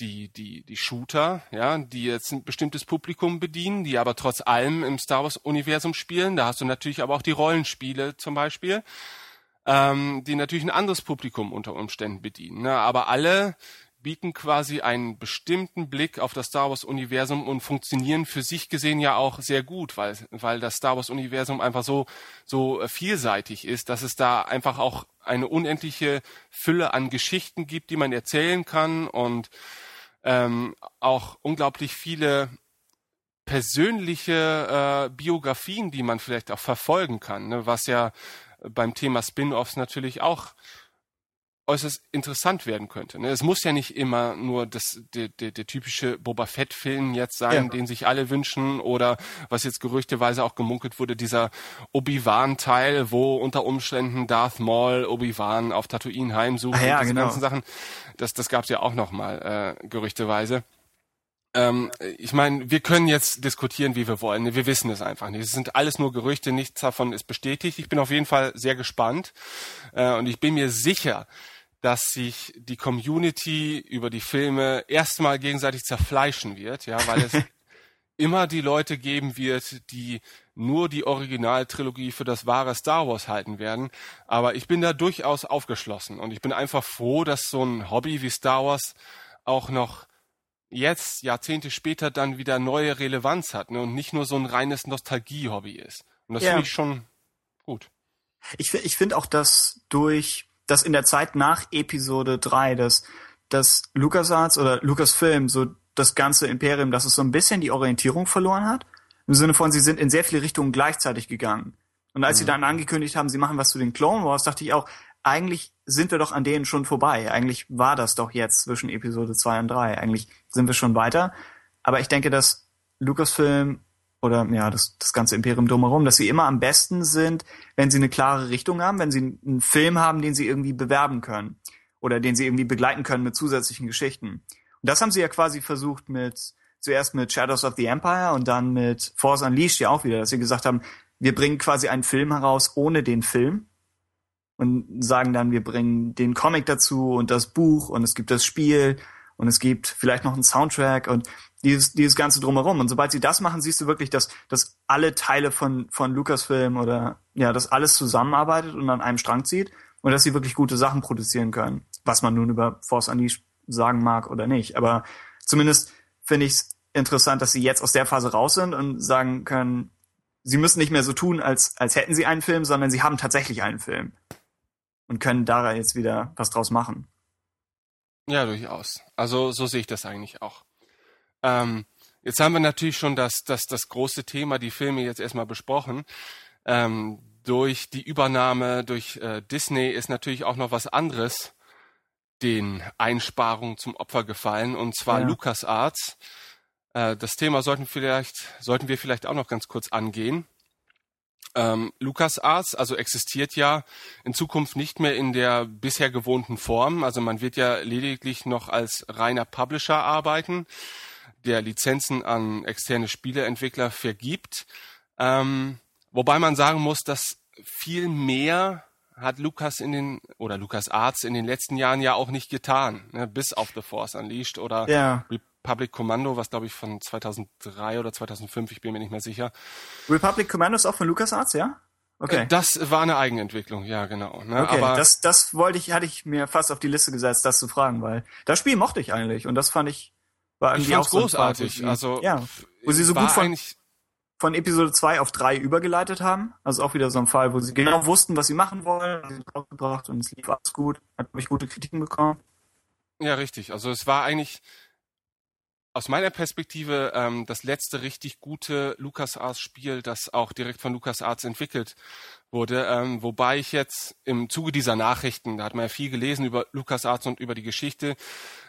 die die die Shooter, ja, die jetzt ein bestimmtes Publikum bedienen, die aber trotz allem im Star Wars Universum spielen. Da hast du natürlich aber auch die Rollenspiele zum Beispiel ähm, die natürlich ein anderes Publikum unter Umständen bedienen. Ne? Aber alle bieten quasi einen bestimmten Blick auf das Star Wars-Universum und funktionieren für sich gesehen ja auch sehr gut, weil, weil das Star Wars-Universum einfach so, so äh, vielseitig ist, dass es da einfach auch eine unendliche Fülle an Geschichten gibt, die man erzählen kann und ähm, auch unglaublich viele persönliche äh, Biografien, die man vielleicht auch verfolgen kann, ne? was ja beim Thema Spin-offs natürlich auch äußerst interessant werden könnte. Ne? Es muss ja nicht immer nur das, der, der, der typische Boba Fett-Film jetzt sein, Ja. den sich alle wünschen, oder was jetzt gerüchteweise auch gemunkelt wurde, dieser Obi-Wan-Teil, wo unter Umständen Darth Maul Obi-Wan auf Tatooine heimsucht Ah ja, und diese genau. ganzen Sachen. Das, das gab's ja auch noch mal äh, gerüchteweise. Ähm, ich meine, wir können jetzt diskutieren, wie wir wollen. Wir wissen es einfach nicht. Es sind alles nur Gerüchte, nichts davon ist bestätigt. Ich bin auf jeden Fall sehr gespannt äh, und ich bin mir sicher, dass sich die Community über die Filme erstmal gegenseitig zerfleischen wird, ja, weil es immer die Leute geben wird, die nur die Originaltrilogie für das wahre Star Wars halten werden. Aber ich bin da durchaus aufgeschlossen und ich bin einfach froh, dass so ein Hobby wie Star Wars auch noch jetzt, Jahrzehnte später, dann wieder neue Relevanz hat ne, und nicht nur so ein reines Nostalgie-Hobby ist. Und das Ja. finde ich schon gut. Ich, ich finde auch, dass durch, dass in der Zeit nach Episode 3, dass, dass LucasArts oder Lucasfilm so das ganze Imperium, dass es so ein bisschen die Orientierung verloren hat. Im Sinne von, sie sind in sehr viele Richtungen gleichzeitig gegangen. Und als sie dann angekündigt haben, sie machen was zu den Clone Wars, dachte ich auch, eigentlich sind wir doch an denen schon vorbei. Eigentlich war das doch jetzt zwischen Episode 2 und 3. Eigentlich sind wir schon weiter. Aber ich denke, dass Lucasfilm oder ja, das, das ganze Imperium drumherum, dass sie immer am besten sind, wenn sie eine klare Richtung haben, wenn sie einen Film haben, den sie irgendwie bewerben können oder den sie irgendwie begleiten können mit zusätzlichen Geschichten. Und das haben sie ja quasi versucht mit zuerst mit Shadows of the Empire und dann mit Force Unleashed ja auch wieder, dass sie gesagt haben, wir bringen quasi einen Film heraus ohne den Film und sagen dann, wir bringen den Comic dazu und das Buch und es gibt das Spiel und es gibt vielleicht noch einen Soundtrack und dieses, dieses ganze drumherum. Und sobald sie das machen, siehst du wirklich, dass, dass alle Teile von, von Lucasfilm oder ja, dass alles zusammenarbeitet und an einem Strang zieht und dass sie wirklich gute Sachen produzieren können. Was man nun über Force Unleashed sagen mag oder nicht. Aber zumindest finde ich es interessant, dass sie jetzt aus der Phase raus sind und sagen können, sie müssen nicht mehr so tun, als, als hätten sie einen Film, sondern sie haben tatsächlich einen Film. Und können da jetzt wieder was draus machen. Ja, durchaus. Also so sehe ich das eigentlich auch. Ähm, jetzt haben wir natürlich schon das, das, das große Thema, die Filme jetzt erstmal besprochen. Ähm, durch die Übernahme durch äh, Disney ist natürlich auch noch was anderes den Einsparungen zum Opfer gefallen, und zwar Ja. LucasArts. Äh, das Thema sollten, vielleicht, sollten wir vielleicht auch noch ganz kurz angehen. Ähm, LucasArts, also existiert ja in Zukunft nicht mehr in der bisher gewohnten Form. Also man wird ja lediglich noch als reiner Publisher arbeiten, der Lizenzen an externe Spieleentwickler vergibt. Ähm, wobei man sagen muss, dass viel mehr hat Lucas in den oder Lucas Arts in den letzten Jahren ja auch nicht getan, ne? bis auf The Force Unleashed oder Ja. Republic Commando, was glaube ich von 2003 oder 2005, ich bin mir nicht mehr sicher. Republic Commando ist auch von LucasArts, ja? Okay. Äh, Das war eine Eigenentwicklung, ja genau. Ne? Okay, Aber das, das wollte ich, hatte ich mir fast auf die Liste gesetzt, das zu fragen, weil das Spiel mochte ich eigentlich und das fand ich war ich irgendwie fand's auch großartig. Also ja, wo sie so gut von, von Episode 2 auf 3 übergeleitet haben. Also auch wieder so ein Fall, wo sie genau wussten, was sie machen wollen, haben sie es rausgebracht und es lief alles gut. Hat, glaube ich, gute Kritiken bekommen. Ja, richtig. Also es war eigentlich aus meiner Perspektive ähm, das letzte richtig gute LucasArts-Spiel, das auch direkt von LucasArts entwickelt wurde. Ähm, wobei ich jetzt im Zuge dieser Nachrichten, da hat man ja viel gelesen über LucasArts und über die Geschichte,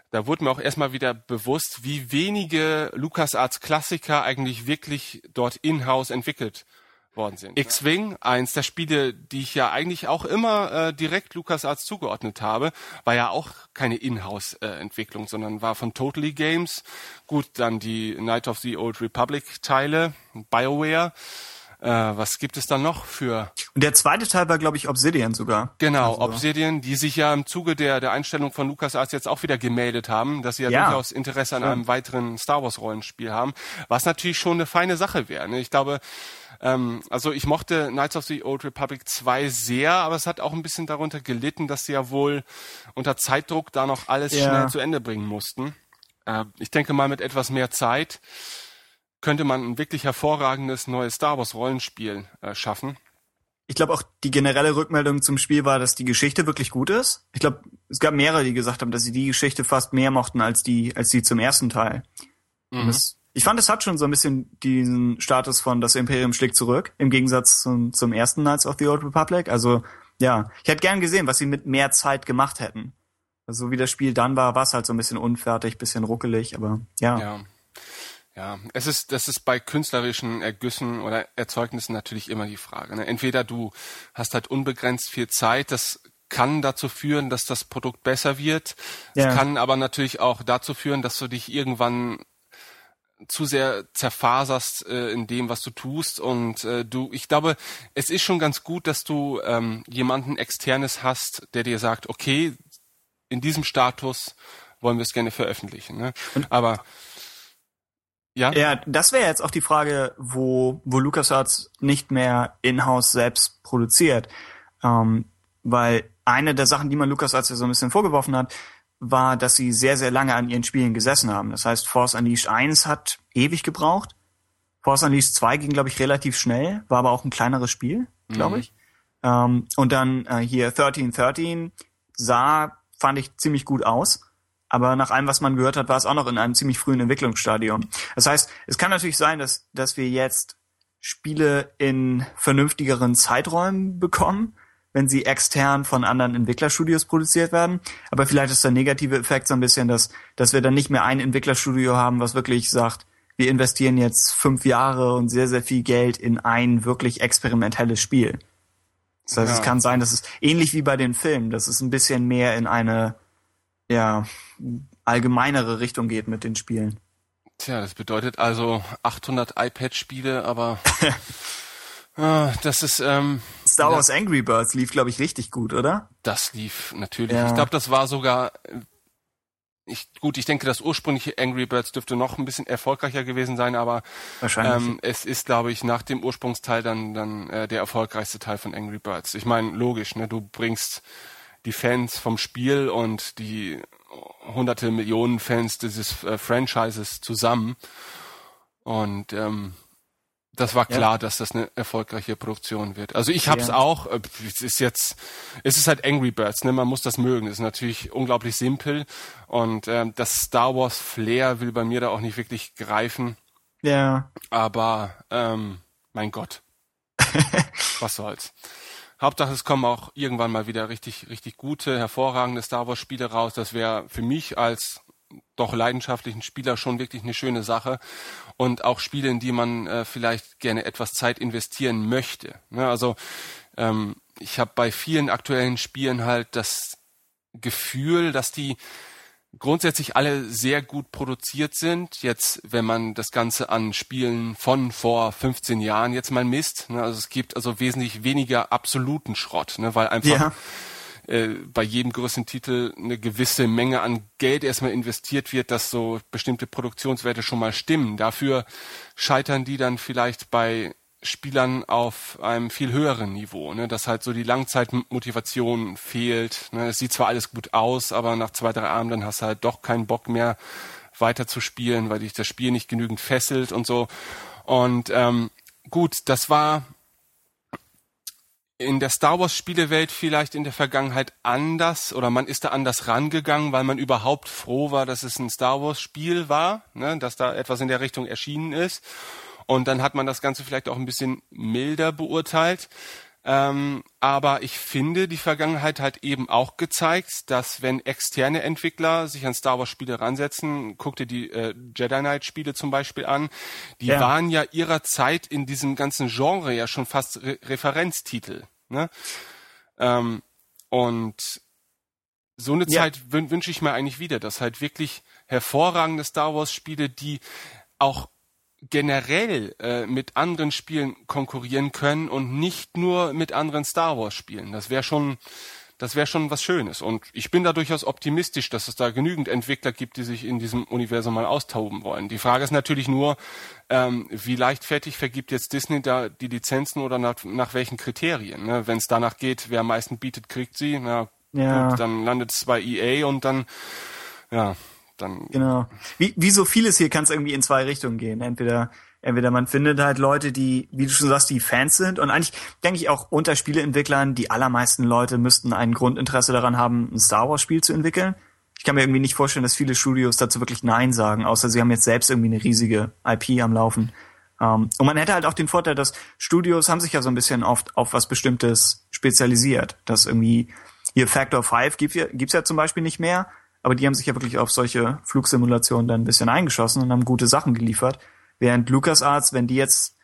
da wurde mir auch erstmal wieder bewusst, wie wenige LucasArts-Klassiker eigentlich wirklich dort in-house entwickelt worden sind. X-Wing, eins der Spiele, die ich ja eigentlich auch immer äh, direkt LucasArts zugeordnet habe, war ja auch keine Inhouse-Entwicklung, sondern war von Totally Games. Gut, dann die Night of the Old Republic-Teile, BioWare. Äh, was gibt es dann noch für Und der zweite Teil war, glaube ich, Obsidian sogar. Genau, Also- Obsidian, die sich ja im Zuge der, der Einstellung von LucasArts jetzt auch wieder gemeldet haben, dass sie ja, Ja. durchaus Interesse an einem weiteren Star Wars Rollenspiel haben, was natürlich schon eine feine Sache wäre. Ne? Ich glaube, ähm, also ich mochte Knights of the Old Republic 2 sehr, aber es hat auch ein bisschen darunter gelitten, dass sie ja wohl unter Zeitdruck da noch alles Ja. schnell zu Ende bringen mussten. Äh, ich denke mal, mit etwas mehr Zeit könnte man ein wirklich hervorragendes neues Star Wars Rollenspiel äh, schaffen. Ich glaube auch die generelle Rückmeldung zum Spiel war, dass die Geschichte wirklich gut ist. Ich glaube, es gab mehrere, die gesagt haben, dass sie die Geschichte fast mehr mochten als die, als die zum ersten Teil. Und das, ich fand, es hat schon so ein bisschen diesen Status von das Imperium schlägt zurück, im Gegensatz zum, zum ersten Knights of the Old Republic. Also, ja, ich hätte gern gesehen, was sie mit mehr Zeit gemacht hätten. Also, so wie das Spiel dann war, war es halt so ein bisschen unfertig, bisschen ruckelig, aber ja. Ja. Ja, es ist, das ist bei künstlerischen Ergüssen oder Erzeugnissen natürlich immer die Frage. Ne? Entweder du hast halt unbegrenzt viel Zeit, das kann dazu führen, dass das Produkt besser wird. Es Ja. kann aber natürlich auch dazu führen, dass du dich irgendwann zu sehr zerfaserst äh, in dem, was du tust. Und äh, du, ich glaube, es ist schon ganz gut, dass du ähm, jemanden externes hast, der dir sagt, okay, in diesem Status wollen wir es gerne veröffentlichen. Ne? Aber ja, Ja, das wäre jetzt auch die Frage, wo, wo LucasArts nicht mehr in-house selbst produziert. Ähm, weil eine der Sachen, die man LucasArts ja so ein bisschen vorgeworfen hat, war, dass sie sehr, sehr lange an ihren Spielen gesessen haben. Das heißt, Force Unleashed 1 hat ewig gebraucht. Force Unleashed 2 ging, glaube ich, relativ schnell, war aber auch ein kleineres Spiel, glaube ich. Ähm, und dann äh, hier 1313 sah, fand ich, ziemlich gut aus. Aber nach allem, was man gehört hat, war es auch noch in einem ziemlich frühen Entwicklungsstadium. Das heißt, es kann natürlich sein, dass, dass wir jetzt Spiele in vernünftigeren Zeiträumen bekommen, wenn sie extern von anderen Entwicklerstudios produziert werden. Aber vielleicht ist der negative Effekt so ein bisschen, dass, dass wir dann nicht mehr ein Entwicklerstudio haben, was wirklich sagt, wir investieren jetzt fünf Jahre und sehr, sehr viel Geld in ein wirklich experimentelles Spiel. Das heißt, es Ja. kann sein, dass es ähnlich wie bei den Filmen, dass es ein bisschen mehr in eine, ja, allgemeinere Richtung geht mit den Spielen. Tja, das bedeutet also 800 iPad-Spiele, aber ah, das ist, ähm, Star Wars Angry Birds lief, glaube ich, richtig gut, oder? das lief natürlich. Ja. Ich glaube, das war sogar, äh, ich, gut, ich denke, das ursprüngliche Angry Birds dürfte noch ein bisschen erfolgreicher gewesen sein, aber ähm, es ist, glaube ich, nach dem Ursprungsteil dann, dann äh, der erfolgreichste Teil von Angry Birds. Ich meine, logisch, ne? Du bringst die Fans vom Spiel und die hunderte Millionen Fans dieses äh, Franchises zusammen. Und ähm, das war klar, dass das eine erfolgreiche Produktion wird. Also ich hab's Ja. auch. äh, Es ist jetzt, es ist halt Angry Birds, ne? Man muss das mögen. Es ist natürlich unglaublich simpel und ähm, das Star Wars Flair will bei mir da auch nicht wirklich greifen. ja. Aber ähm, mein Gott, was soll's. Hauptsache, es kommen auch irgendwann mal wieder richtig, richtig gute, hervorragende Star Wars Spiele raus. Das wäre für mich als doch leidenschaftlichen Spieler schon wirklich eine schöne Sache und auch Spiele, in die man äh, vielleicht gerne etwas Zeit investieren möchte. Ne? Also ähm, ich habe bei vielen aktuellen Spielen halt das Gefühl, dass die grundsätzlich alle sehr gut produziert sind. Jetzt, wenn man das Ganze an Spielen von vor 15 Jahren jetzt mal misst, ne, also es gibt also wesentlich weniger absoluten Schrott, ne, weil einfach ja. Äh, bei jedem größeren Titel eine gewisse Menge an Geld erstmal investiert wird, dass so bestimmte Produktionswerte schon mal stimmen. Dafür scheitern die dann vielleicht bei Spielern auf einem viel höheren Niveau, ne, dass halt so die Langzeitmotivation fehlt. Ne. Es sieht zwar alles gut aus, aber nach zwei, drei Abenden hast du halt doch keinen Bock mehr weiter zu spielen, weil dich das Spiel nicht genügend fesselt und so. Und ähm, gut, das war in der Star Wars Spielewelt vielleicht in der Vergangenheit anders oder man ist da anders rangegangen, weil man überhaupt froh war, dass es ein Star Wars Spiel war, ne, dass da etwas in der Richtung erschienen ist. Und dann hat man das Ganze vielleicht auch ein bisschen milder beurteilt. Ähm, aber ich finde, die Vergangenheit hat eben auch gezeigt, dass wenn externe Entwickler sich an Star Wars Spiele ransetzen, guck dir die äh, Jedi Knight Spiele zum Beispiel an, die ja. waren ja ihrer Zeit in diesem ganzen Genre ja schon fast Re Referenztitel. Ne? Ähm, und so eine ja. Zeit wünsche ich mir eigentlich wieder, dass halt wirklich hervorragende Star Wars Spiele, die auch generell äh, mit anderen Spielen konkurrieren können und nicht nur mit anderen Star Wars Spielen. Das wäre schon das wäre schon was Schönes. Und ich bin da durchaus optimistisch, dass es da genügend Entwickler gibt, die sich in diesem Universum mal austoben wollen. Die Frage ist natürlich nur, ähm, wie leichtfertig vergibt jetzt Disney da die Lizenzen oder nach, nach welchen Kriterien? Ne? Wenn es danach geht, wer am meisten bietet, kriegt sie. Na ja. gut, dann landet es bei EA und dann, ja, dann. Genau. Wie, wie so vieles hier kann es irgendwie in zwei Richtungen gehen. Entweder, entweder man findet halt Leute, die, wie du schon sagst, die Fans sind. Und eigentlich denke ich auch unter Spieleentwicklern, die allermeisten Leute müssten ein Grundinteresse daran haben, ein Star Wars Spiel zu entwickeln. Ich kann mir irgendwie nicht vorstellen, dass viele Studios dazu wirklich Nein sagen, außer sie haben jetzt selbst irgendwie eine riesige IP am Laufen. Um, ähm, und man hätte halt auch den Vorteil, dass Studios haben sich ja so ein bisschen oft auf was Bestimmtes spezialisiert. Dass irgendwie hier Factor 5 gibt, gibt's ja zum Beispiel nicht mehr, aber die haben sich ja wirklich auf solche Flugsimulationen dann ein bisschen eingeschossen und haben gute Sachen geliefert. Während LucasArts, wenn die jetzt,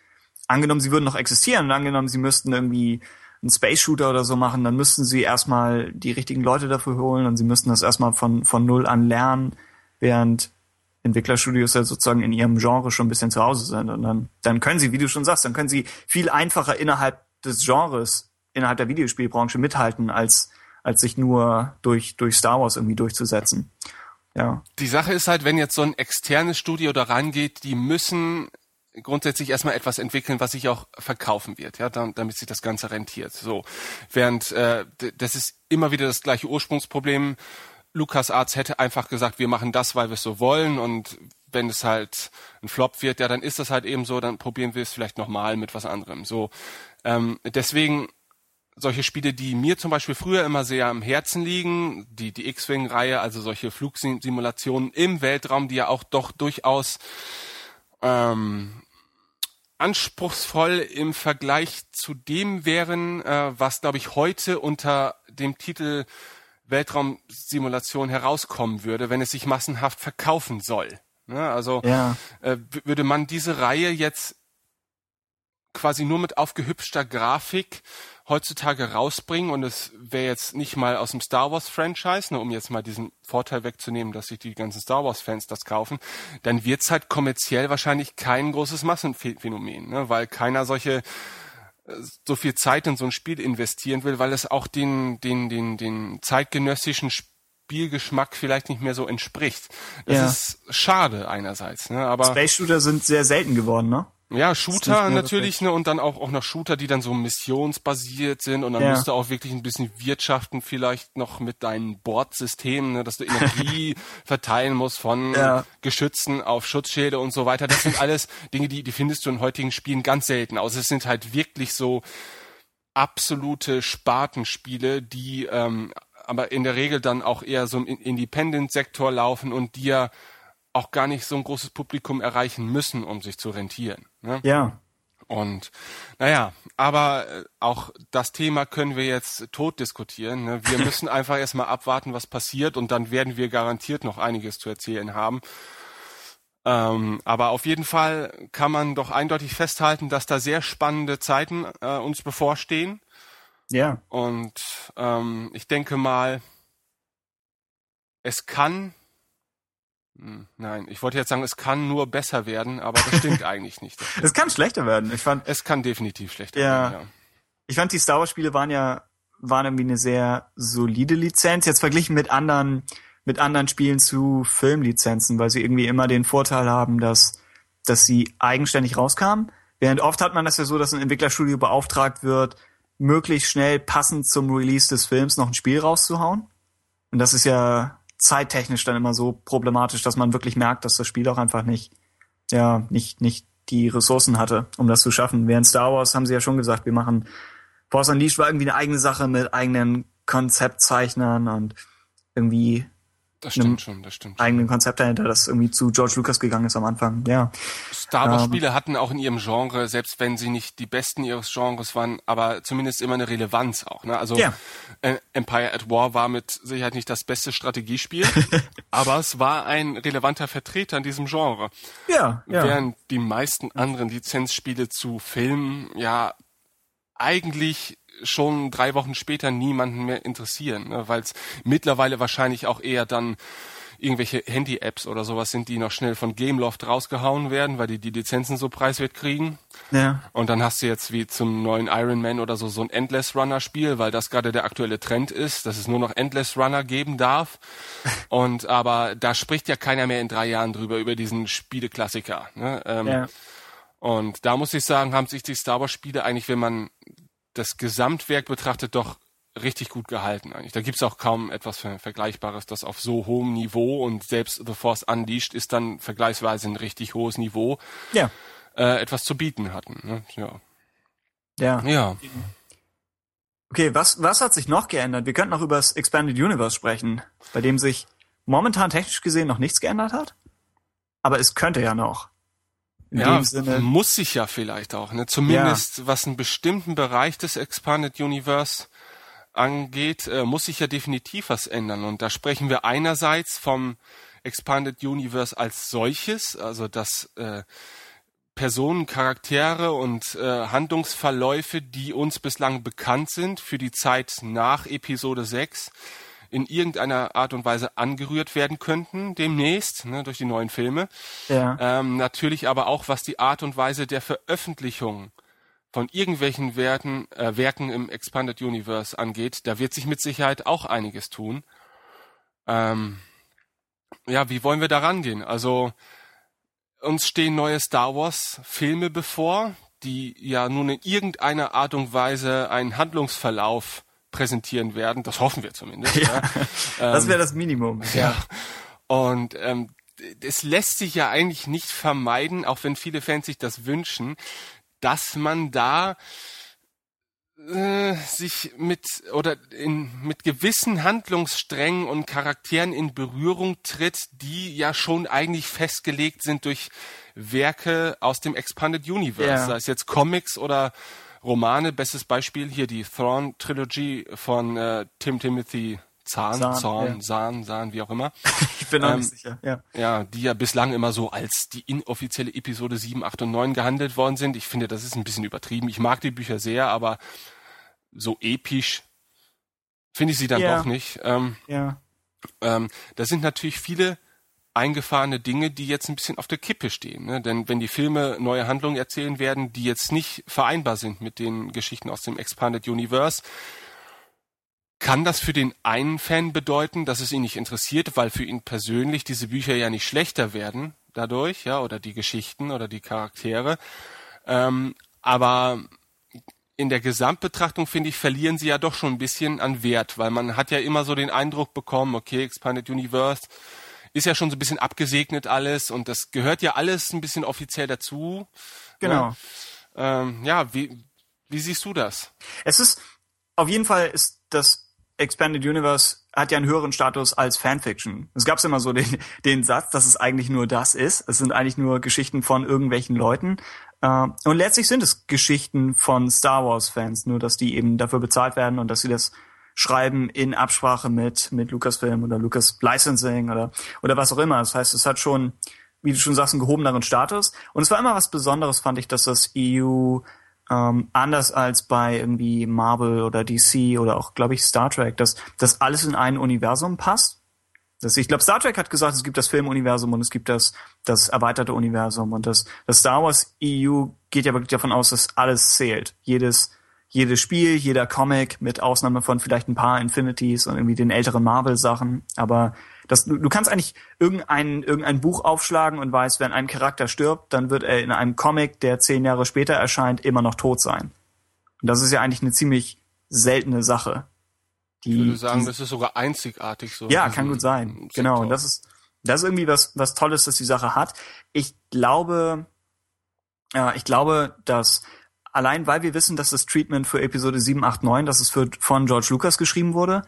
angenommen, sie würden noch existieren und angenommen, sie müssten irgendwie einen Space Shooter oder so machen, dann müssten sie erstmal die richtigen Leute dafür holen und sie müssten das erstmal von, von null an lernen, während Entwicklerstudios ja sozusagen in ihrem Genre schon ein bisschen zu Hause sind. Und dann, dann können sie, wie du schon sagst, dann können sie viel einfacher innerhalb des Genres, innerhalb der Videospielbranche mithalten, als als sich nur durch, durch Star Wars irgendwie durchzusetzen. Ja. Die Sache ist halt, wenn jetzt so ein externes Studio da rangeht, die müssen grundsätzlich erstmal etwas entwickeln, was sich auch verkaufen wird, ja, damit sich das Ganze rentiert. So, während äh, das ist immer wieder das gleiche Ursprungsproblem. Lukas Arzt hätte einfach gesagt, wir machen das, weil wir es so wollen und wenn es halt ein Flop wird, ja, dann ist das halt eben so, dann probieren wir es vielleicht nochmal mit was anderem. So, ähm, deswegen solche Spiele, die mir zum Beispiel früher immer sehr am Herzen liegen, die, die X-Wing-Reihe, also solche Flugsimulationen im Weltraum, die ja auch doch durchaus ähm, anspruchsvoll im Vergleich zu dem wären, äh, was, glaube ich, heute unter dem Titel Weltraumsimulation herauskommen würde, wenn es sich massenhaft verkaufen soll. Ne? Also ja. äh, würde man diese Reihe jetzt quasi nur mit aufgehübschter Grafik heutzutage rausbringen und es wäre jetzt nicht mal aus dem Star Wars Franchise, ne, um jetzt mal diesen Vorteil wegzunehmen, dass sich die ganzen Star Wars Fans das kaufen, dann wird's halt kommerziell wahrscheinlich kein großes Massenphänomen, ne, weil keiner solche äh, so viel Zeit in so ein Spiel investieren will, weil es auch den den den den zeitgenössischen Spielgeschmack vielleicht nicht mehr so entspricht. Das ja. ist schade einerseits, ne? Aber Space Shooter sind sehr selten geworden, ne? Ja, Shooter natürlich, ne, und dann auch, auch noch Shooter, die dann so missionsbasiert sind und dann ja. musst du auch wirklich ein bisschen wirtschaften vielleicht noch mit deinen Bordsystemen, ne, dass du Energie verteilen musst von ja. Geschützen auf Schutzschilde und so weiter. Das sind alles Dinge, die, die findest du in heutigen Spielen ganz selten aus. Es sind halt wirklich so absolute Spartenspiele, die ähm, aber in der Regel dann auch eher so im Independent-Sektor laufen und dir ja auch gar nicht so ein großes Publikum erreichen müssen, um sich zu rentieren. Ne? Ja. Und naja, aber äh, auch das Thema können wir jetzt tot diskutieren. Ne? Wir müssen einfach erstmal abwarten, was passiert und dann werden wir garantiert noch einiges zu erzählen haben. Ähm, aber auf jeden Fall kann man doch eindeutig festhalten, dass da sehr spannende Zeiten äh, uns bevorstehen. Ja. Und ähm, ich denke mal, es kann Nein, ich wollte jetzt sagen, es kann nur besser werden, aber das stimmt eigentlich nicht. Es kann schlechter werden. Ich fand, es kann definitiv schlechter Ja. werden. ich fand die Star Wars Spiele waren ja waren irgendwie eine sehr solide Lizenz jetzt verglichen mit anderen mit anderen Spielen zu Filmlizenzen, weil sie irgendwie immer den Vorteil haben, dass dass sie eigenständig rauskamen. Während oft hat man das ja so, dass ein Entwicklerstudio beauftragt wird, möglichst schnell passend zum Release des Films noch ein Spiel rauszuhauen. Und das ist ja zeittechnisch dann immer so problematisch, dass man wirklich merkt, dass das Spiel auch einfach nicht, ja, nicht, nicht die Ressourcen hatte, um das zu schaffen. Während Star Wars haben sie ja schon gesagt, wir machen Force Unleashed war irgendwie eine eigene Sache mit eigenen Konzeptzeichnern und irgendwie Das stimmt schon, das stimmt. eigenen Konzept dahinter, das irgendwie zu George Lucas gegangen ist am Anfang. Ja. Star Wars Ähm, Spiele hatten auch in ihrem Genre, selbst wenn sie nicht die besten ihres Genres waren, aber zumindest immer eine Relevanz auch. Ne? Also Ja. äh, Empire at War war mit Sicherheit nicht das beste Strategiespiel, aber es war ein relevanter Vertreter in diesem Genre. Ja, ja. Während die meisten anderen Lizenzspiele zu Filmen ja eigentlich schon drei Wochen später niemanden mehr interessieren, ne? weil es mittlerweile wahrscheinlich auch eher dann irgendwelche Handy-Apps oder sowas sind, die noch schnell von Gameloft rausgehauen werden, weil die die Lizenzen so preiswert kriegen. ja. Und dann hast du jetzt wie zum neuen Iron Man oder so so ein Endless Runner Spiel, weil das gerade der aktuelle Trend ist, dass es nur noch Endless Runner geben darf. Und aber da spricht ja keiner mehr in drei Jahren drüber über diesen Spieleklassiker. Ne? Ähm, ja. Und da muss ich sagen, haben sich die Star Wars Spiele eigentlich, wenn man das Gesamtwerk betrachtet, doch richtig gut gehalten eigentlich. Da gibt's auch kaum etwas Ver- Vergleichbares, das auf so hohem Niveau und selbst The Force Unleashed ist dann vergleichsweise ein richtig hohes Niveau, Ja. äh, etwas zu bieten hatten. Ne? Ja. Ja. ja. Okay, was, was hat sich noch geändert? Wir könnten noch über das Expanded Universe sprechen, bei dem sich momentan technisch gesehen noch nichts geändert hat. Aber es könnte ja noch. In ja, muss sich ja vielleicht auch, ne? Zumindest was einen bestimmten Bereich des Expanded Universe angeht, äh, muss sich ja definitiv was ändern. Und da sprechen wir einerseits vom Expanded Universe als solches, also dass äh, Personen, Charaktere und äh, Handlungsverläufe, die uns bislang bekannt sind für die Zeit nach Episode 6, in irgendeiner Art und Weise angerührt werden könnten demnächst ne, durch die neuen Filme. ja, Ähm, natürlich aber auch, was die Art und Weise der Veröffentlichung von irgendwelchen Werten, äh, Werken im Expanded Universe angeht, da wird sich mit Sicherheit auch einiges tun. Ähm, ja, wie wollen wir da rangehen? Also uns stehen neue Star Wars Filme bevor, die ja nun in irgendeiner Art und Weise einen Handlungsverlauf präsentieren werden. Das hoffen wir zumindest. Ja. das wäre das Minimum. Ja. Und ähm, es lässt sich ja eigentlich nicht vermeiden, auch wenn viele Fans sich das wünschen, dass man da äh, sich mit oder in, mit gewissen Handlungssträngen und Charakteren in Berührung tritt, die ja schon eigentlich festgelegt sind durch Werke aus dem Expanded Universe, Ja. sei es jetzt Comics oder Romane. Bestes Beispiel hier die Thrawn Trilogy von äh, Tim Timothy Zahn, Zahn, Zorn, ja. Zahn, Zahn, wie auch immer. Ich bin auch Ähm, nicht sicher. Ja. Ja, die ja bislang immer so als die inoffizielle Episode 7, 8 und 9 gehandelt worden sind. Ich finde, das ist ein bisschen übertrieben. Ich mag die Bücher sehr, aber so episch finde ich sie dann Ja. doch nicht. Ähm, ja. ähm, da sind natürlich viele eingefahrene Dinge, die jetzt ein bisschen auf der Kippe stehen. Ne? Denn wenn die Filme neue Handlungen erzählen werden, die jetzt nicht vereinbar sind mit den Geschichten aus dem Expanded Universe, kann das für den einen Fan bedeuten, dass es ihn nicht interessiert, weil für ihn persönlich diese Bücher ja nicht schlechter werden dadurch, ja, oder die Geschichten oder die Charaktere. Ähm, aber in der Gesamtbetrachtung, finde ich, verlieren sie ja doch schon ein bisschen an Wert, weil man hat ja immer so den Eindruck bekommen, okay, Expanded Universe ist ja schon so ein bisschen abgesegnet alles und das gehört ja alles ein bisschen offiziell dazu. Genau. Ne? Ähm, ja, wie, wie siehst du das? Es ist, auf jeden Fall ist das Expanded Universe hat ja einen höheren Status als Fanfiction. Es gab immer so den, den Satz, dass es eigentlich nur das ist. Es sind eigentlich nur Geschichten von irgendwelchen Leuten. Äh, und letztlich sind es Geschichten von Star Wars-Fans, nur dass die eben dafür bezahlt werden und dass sie das schreiben in Absprache mit, mit Lucasfilm oder Lucas Licensing oder, oder was auch immer. Das heißt, es hat schon, wie du schon sagst, einen gehobeneren Status. Und es war immer was Besonderes, fand ich, dass das EU ähm, anders als bei irgendwie Marvel oder DC oder auch, glaube ich, Star Trek, dass das alles in ein Universum passt. Das, ich glaube, Star Trek hat gesagt, es gibt das Filmuniversum und es gibt das, das erweiterte Universum. Und das, das Star Wars EU geht ja wirklich davon aus, dass alles zählt. Jedes, jedes Spiel, jeder Comic, mit Ausnahme von vielleicht ein paar Infinities und irgendwie den älteren Marvel-Sachen. Aber das, du, du kannst eigentlich irgendein, irgendein Buch aufschlagen und weißt, wenn ein Charakter stirbt, dann wird er in einem Comic, der zehn Jahre später erscheint, immer noch tot sein. Und das ist ja eigentlich eine ziemlich seltene Sache. Die, ich würde sagen, die, das ist sogar einzigartig so. Ja, kann gut sein. Sektor. Genau. Und das ist, das ist irgendwie was, was Tolles, dass die Sache hat. Ich glaube, ja, ich glaube, dass allein weil wir wissen, dass das Treatment für Episode 7, 8, 9, dass es für, von George Lucas geschrieben wurde,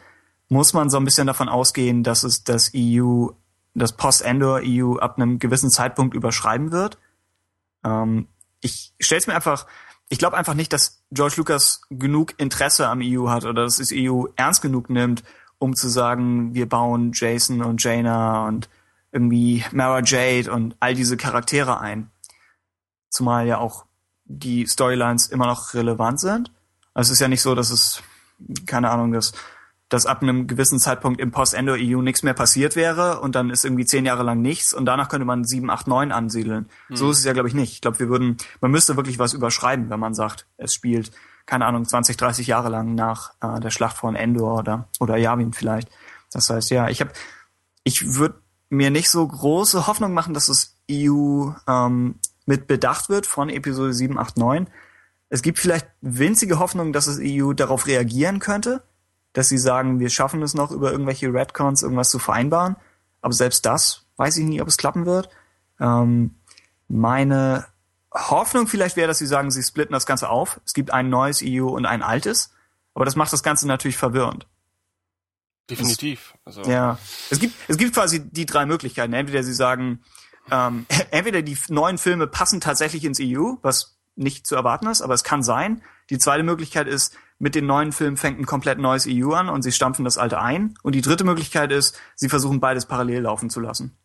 muss man so ein bisschen davon ausgehen, dass es das EU, das Post-Endor-EU ab einem gewissen Zeitpunkt überschreiben wird. Ähm, ich stelle es mir einfach, ich glaube einfach nicht, dass George Lucas genug Interesse am EU hat oder dass das EU ernst genug nimmt, um zu sagen, wir bauen Jason und Jaina und irgendwie Mara Jade und all diese Charaktere ein. Zumal ja auch die Storylines immer noch relevant sind. Also es ist ja nicht so, dass es, keine Ahnung, dass dass ab einem gewissen Zeitpunkt im Post-Endo-EU nichts mehr passiert wäre und dann ist irgendwie zehn Jahre lang nichts und danach könnte man sieben, acht, neun ansiedeln. Hm. So ist es ja, glaube ich, nicht. Ich glaube, wir würden, man müsste wirklich was überschreiben, wenn man sagt, es spielt, keine Ahnung, 20, 30 Jahre lang nach äh, der Schlacht von Endor oder, oder Yavin vielleicht. Das heißt, ja, ich habe, ich würde mir nicht so große Hoffnung machen, dass das EU ähm, mit bedacht wird von Episode 7, 8, 9. Es gibt vielleicht winzige Hoffnung, dass das EU darauf reagieren könnte dass sie sagen, wir schaffen es noch, über irgendwelche Redcons irgendwas zu vereinbaren. Aber selbst das weiß ich nie, ob es klappen wird. Ähm, meine Hoffnung vielleicht wäre, dass sie sagen, sie splitten das Ganze auf. Es gibt ein neues EU und ein altes. Aber das macht das Ganze natürlich verwirrend. Definitiv. Also. Ja. Es gibt, es gibt quasi die drei Möglichkeiten. Entweder sie sagen, ähm, entweder die neuen Filme passen tatsächlich ins EU, was nicht zu erwarten ist, aber es kann sein. Die zweite Möglichkeit ist, mit den neuen Filmen fängt ein komplett neues EU an und sie stampfen das alte ein. Und die dritte Möglichkeit ist, sie versuchen beides parallel laufen zu lassen.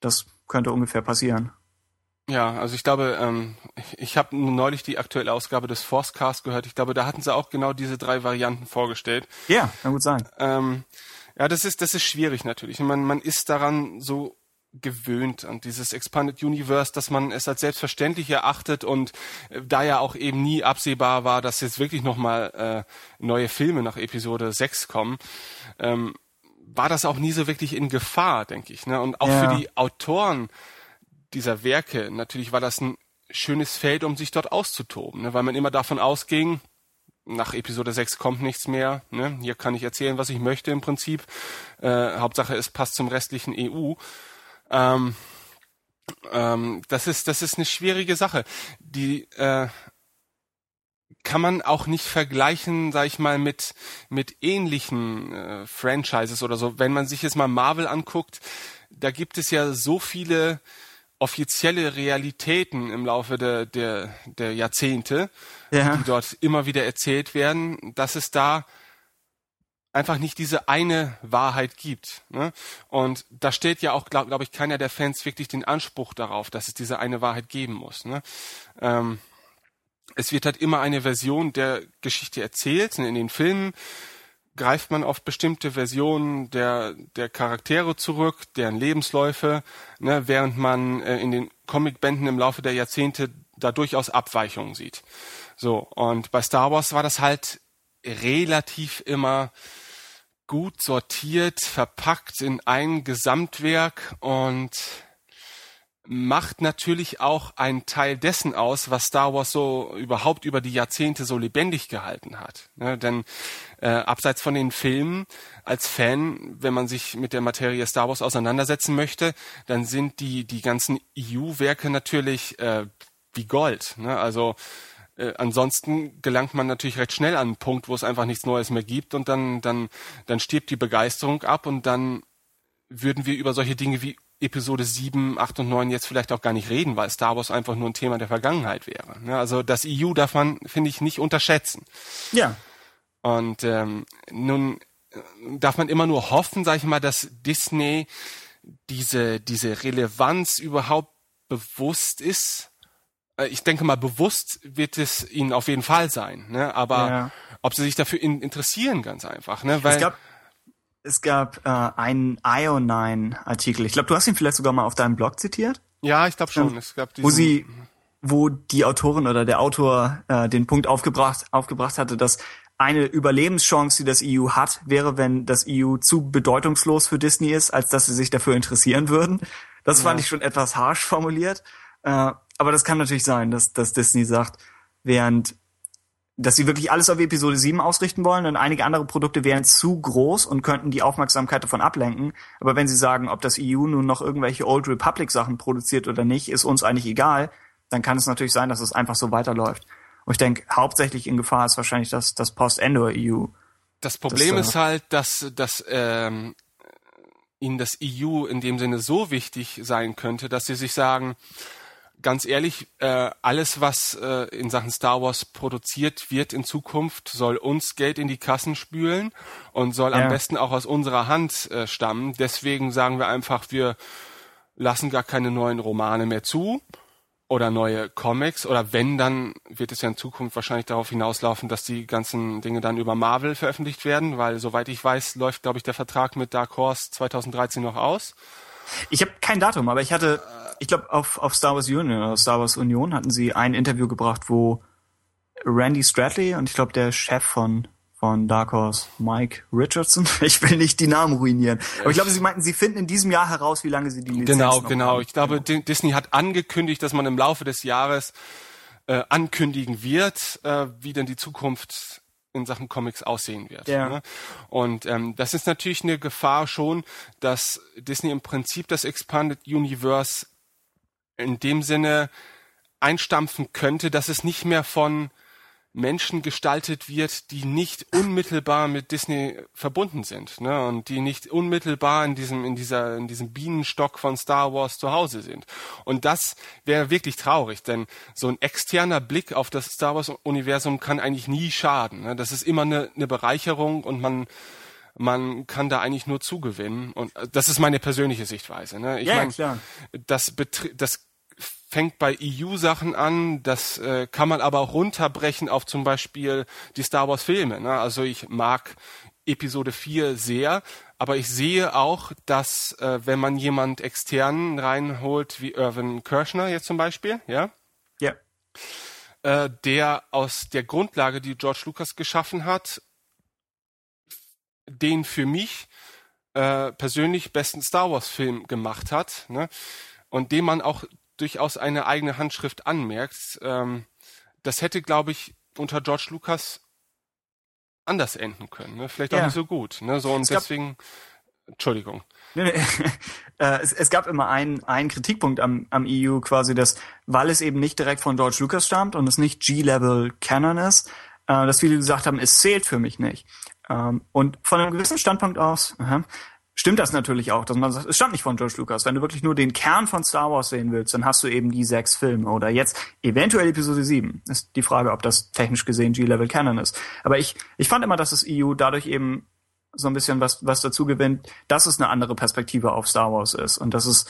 Das könnte ungefähr passieren. Ja, also ich glaube, ähm, ich habe neulich die aktuelle Ausgabe des Forcecast gehört. Ich glaube, da hatten sie auch genau diese drei Varianten vorgestellt. Ja, kann gut sein. Ähm, ja, das ist das ist schwierig natürlich. Man man ist daran so gewöhnt an dieses Expanded Universe, dass man es als selbstverständlich erachtet und äh, da ja auch eben nie absehbar war, dass jetzt wirklich nochmal äh, neue Filme nach Episode 6 kommen, ähm, war das auch nie so wirklich in Gefahr, denke ich. Ne? Und auch ja. für die Autoren dieser Werke, natürlich war das ein schönes Feld, um sich dort auszutoben, ne? weil man immer davon ausging, nach Episode 6 kommt nichts mehr. Ne? Hier kann ich erzählen, was ich möchte im Prinzip. Äh, Hauptsache, es passt zum restlichen EU. Ähm, ähm, das ist das ist eine schwierige Sache. Die äh, kann man auch nicht vergleichen, sag ich mal, mit mit ähnlichen äh, Franchises oder so. Wenn man sich jetzt mal Marvel anguckt, da gibt es ja so viele offizielle Realitäten im Laufe der, der, der Jahrzehnte, ja. die dort immer wieder erzählt werden, dass es da einfach nicht diese eine Wahrheit gibt. Ne? Und da steht ja auch, glaube glaub ich, keiner der Fans wirklich den Anspruch darauf, dass es diese eine Wahrheit geben muss. Ne? Ähm, es wird halt immer eine Version der Geschichte erzählt. In den Filmen greift man auf bestimmte Versionen der, der Charaktere zurück, deren Lebensläufe, ne, während man äh, in den Comicbänden im Laufe der Jahrzehnte da durchaus Abweichungen sieht. So, und bei Star Wars war das halt relativ immer gut sortiert, verpackt in ein Gesamtwerk und macht natürlich auch einen Teil dessen aus, was Star Wars so überhaupt über die Jahrzehnte so lebendig gehalten hat. Ne, denn äh, abseits von den Filmen, als Fan, wenn man sich mit der Materie Star Wars auseinandersetzen möchte, dann sind die die ganzen EU-Werke natürlich äh, wie Gold. Ne? Also äh, ansonsten gelangt man natürlich recht schnell an einen Punkt, wo es einfach nichts Neues mehr gibt und dann, dann, dann stirbt die Begeisterung ab und dann würden wir über solche Dinge wie Episode 7, 8 und 9 jetzt vielleicht auch gar nicht reden, weil Star Wars einfach nur ein Thema der Vergangenheit wäre. Ne? Also das EU darf man, finde ich, nicht unterschätzen. Ja. Und ähm, nun äh, darf man immer nur hoffen, sage ich mal, dass Disney diese, diese Relevanz überhaupt bewusst ist. Äh, Ich denke mal, bewusst wird es ihnen auf jeden Fall sein. Ne? Aber Ja. ob sie sich dafür in, interessieren, ganz einfach. Ne? Weil, Es gab, es gab äh, einen Ionine-Artikel. Ich glaube, du hast ihn vielleicht sogar mal auf deinem Blog zitiert, ja, ich glaube schon. Es gab diesen, wo sie, wo die Autorin oder der Autor äh, den Punkt aufgebracht, aufgebracht hatte, dass eine Überlebenschance, die das EU hat, wäre, wenn das EU zu bedeutungslos für Disney ist, als dass sie sich dafür interessieren würden. Das fand ich schon etwas harsch formuliert. Äh, aber das kann natürlich sein, dass, dass Disney sagt, während dass sie wirklich alles auf Episode 7 ausrichten wollen und einige andere Produkte wären zu groß und könnten die Aufmerksamkeit davon ablenken. Aber wenn sie sagen, ob das EU nun noch irgendwelche Old Republic Sachen produziert oder nicht, ist uns eigentlich egal, dann kann es natürlich sein, dass es einfach so weiterläuft. Und ich denke, hauptsächlich in Gefahr ist wahrscheinlich das, das Post-Endor EU. Das Problem Das, äh, ist halt, dass, dass ähm, ihnen das EU in dem Sinne so wichtig sein könnte, dass sie sich sagen, ganz ehrlich, äh, alles, was äh, in Sachen Star Wars produziert wird in Zukunft, soll uns Geld in die Kassen spülen und soll Ja. am besten auch aus unserer Hand äh, stammen. Deswegen sagen wir einfach, wir lassen gar keine neuen Romane mehr zu oder neue Comics oder wenn, dann wird es ja in Zukunft wahrscheinlich darauf hinauslaufen, dass die ganzen Dinge dann über Marvel veröffentlicht werden, weil soweit ich weiß, läuft, glaube ich, der Vertrag mit Dark Horse 2013 noch aus. Ich habe kein Datum, aber ich hatte, ich glaube, auf, auf Star Wars Union oder Star Wars Union hatten sie ein Interview gebracht, wo Randy Stradley und ich glaube der Chef von von Dark Horse, Mike Richardson. Ich will nicht die Namen ruinieren. Aber ich glaube, sie meinten, sie finden in diesem Jahr heraus, wie lange sie die Lizenz Genau, genau. haben. Ich glaube, Di- Disney hat angekündigt, dass man im Laufe des Jahres äh, ankündigen wird, äh, wie denn die Zukunft in Sachen Comics aussehen wird. Ja. Ne? Und ähm, das ist natürlich eine Gefahr schon, dass Disney im Prinzip das Expanded Universe in dem Sinne einstampfen könnte, dass es nicht mehr von Menschen gestaltet wird, die nicht unmittelbar mit Disney verbunden sind, ne, und die nicht unmittelbar in diesem in dieser in diesem Bienenstock von Star Wars zu Hause sind. Und das wäre wirklich traurig, denn so ein externer Blick auf das Star Wars Universum kann eigentlich nie schaden. Ne? Das ist immer eine, eine Bereicherung und man man kann da eigentlich nur zugewinnen und äh, das ist meine persönliche Sichtweise. Ne? Ich Ja, ja, mein, klar. das, das fängt bei EU-Sachen an, das äh, kann man aber auch runterbrechen auf zum Beispiel die Star Wars-Filme. Ne? Also ich mag Episode 4 sehr, aber ich sehe auch, dass äh, wenn man jemand externen reinholt, wie Irvin Kirschner jetzt zum Beispiel, ja, Ja. äh, der aus der Grundlage, die George Lucas geschaffen hat, den für mich äh, persönlich besten Star Wars Film gemacht hat, ne? und dem man auch durchaus eine eigene Handschrift anmerkt. Ähm, das hätte, glaube ich, unter George Lucas anders enden können, ne? vielleicht auch Ja. nicht so gut. Ne? So und gab- deswegen, Entschuldigung. Äh, es, es gab immer einen, einen Kritikpunkt am, am EU quasi, dass, weil es eben nicht direkt von George Lucas stammt und es nicht G-Level Canon ist, äh, dass viele gesagt haben, es zählt für mich nicht. Ähm, und von einem gewissen Standpunkt aus aha, stimmt das natürlich auch, dass man sagt, es stammt nicht von George Lucas. Wenn du wirklich nur den Kern von Star Wars sehen willst, dann hast du eben die sechs Filme oder jetzt eventuell Episode 7. Ist die Frage, ob das technisch gesehen G-Level Canon ist. Aber ich, ich fand immer, dass das EU dadurch eben so ein bisschen was, was dazu gewinnt, dass es eine andere Perspektive auf Star Wars ist und dass es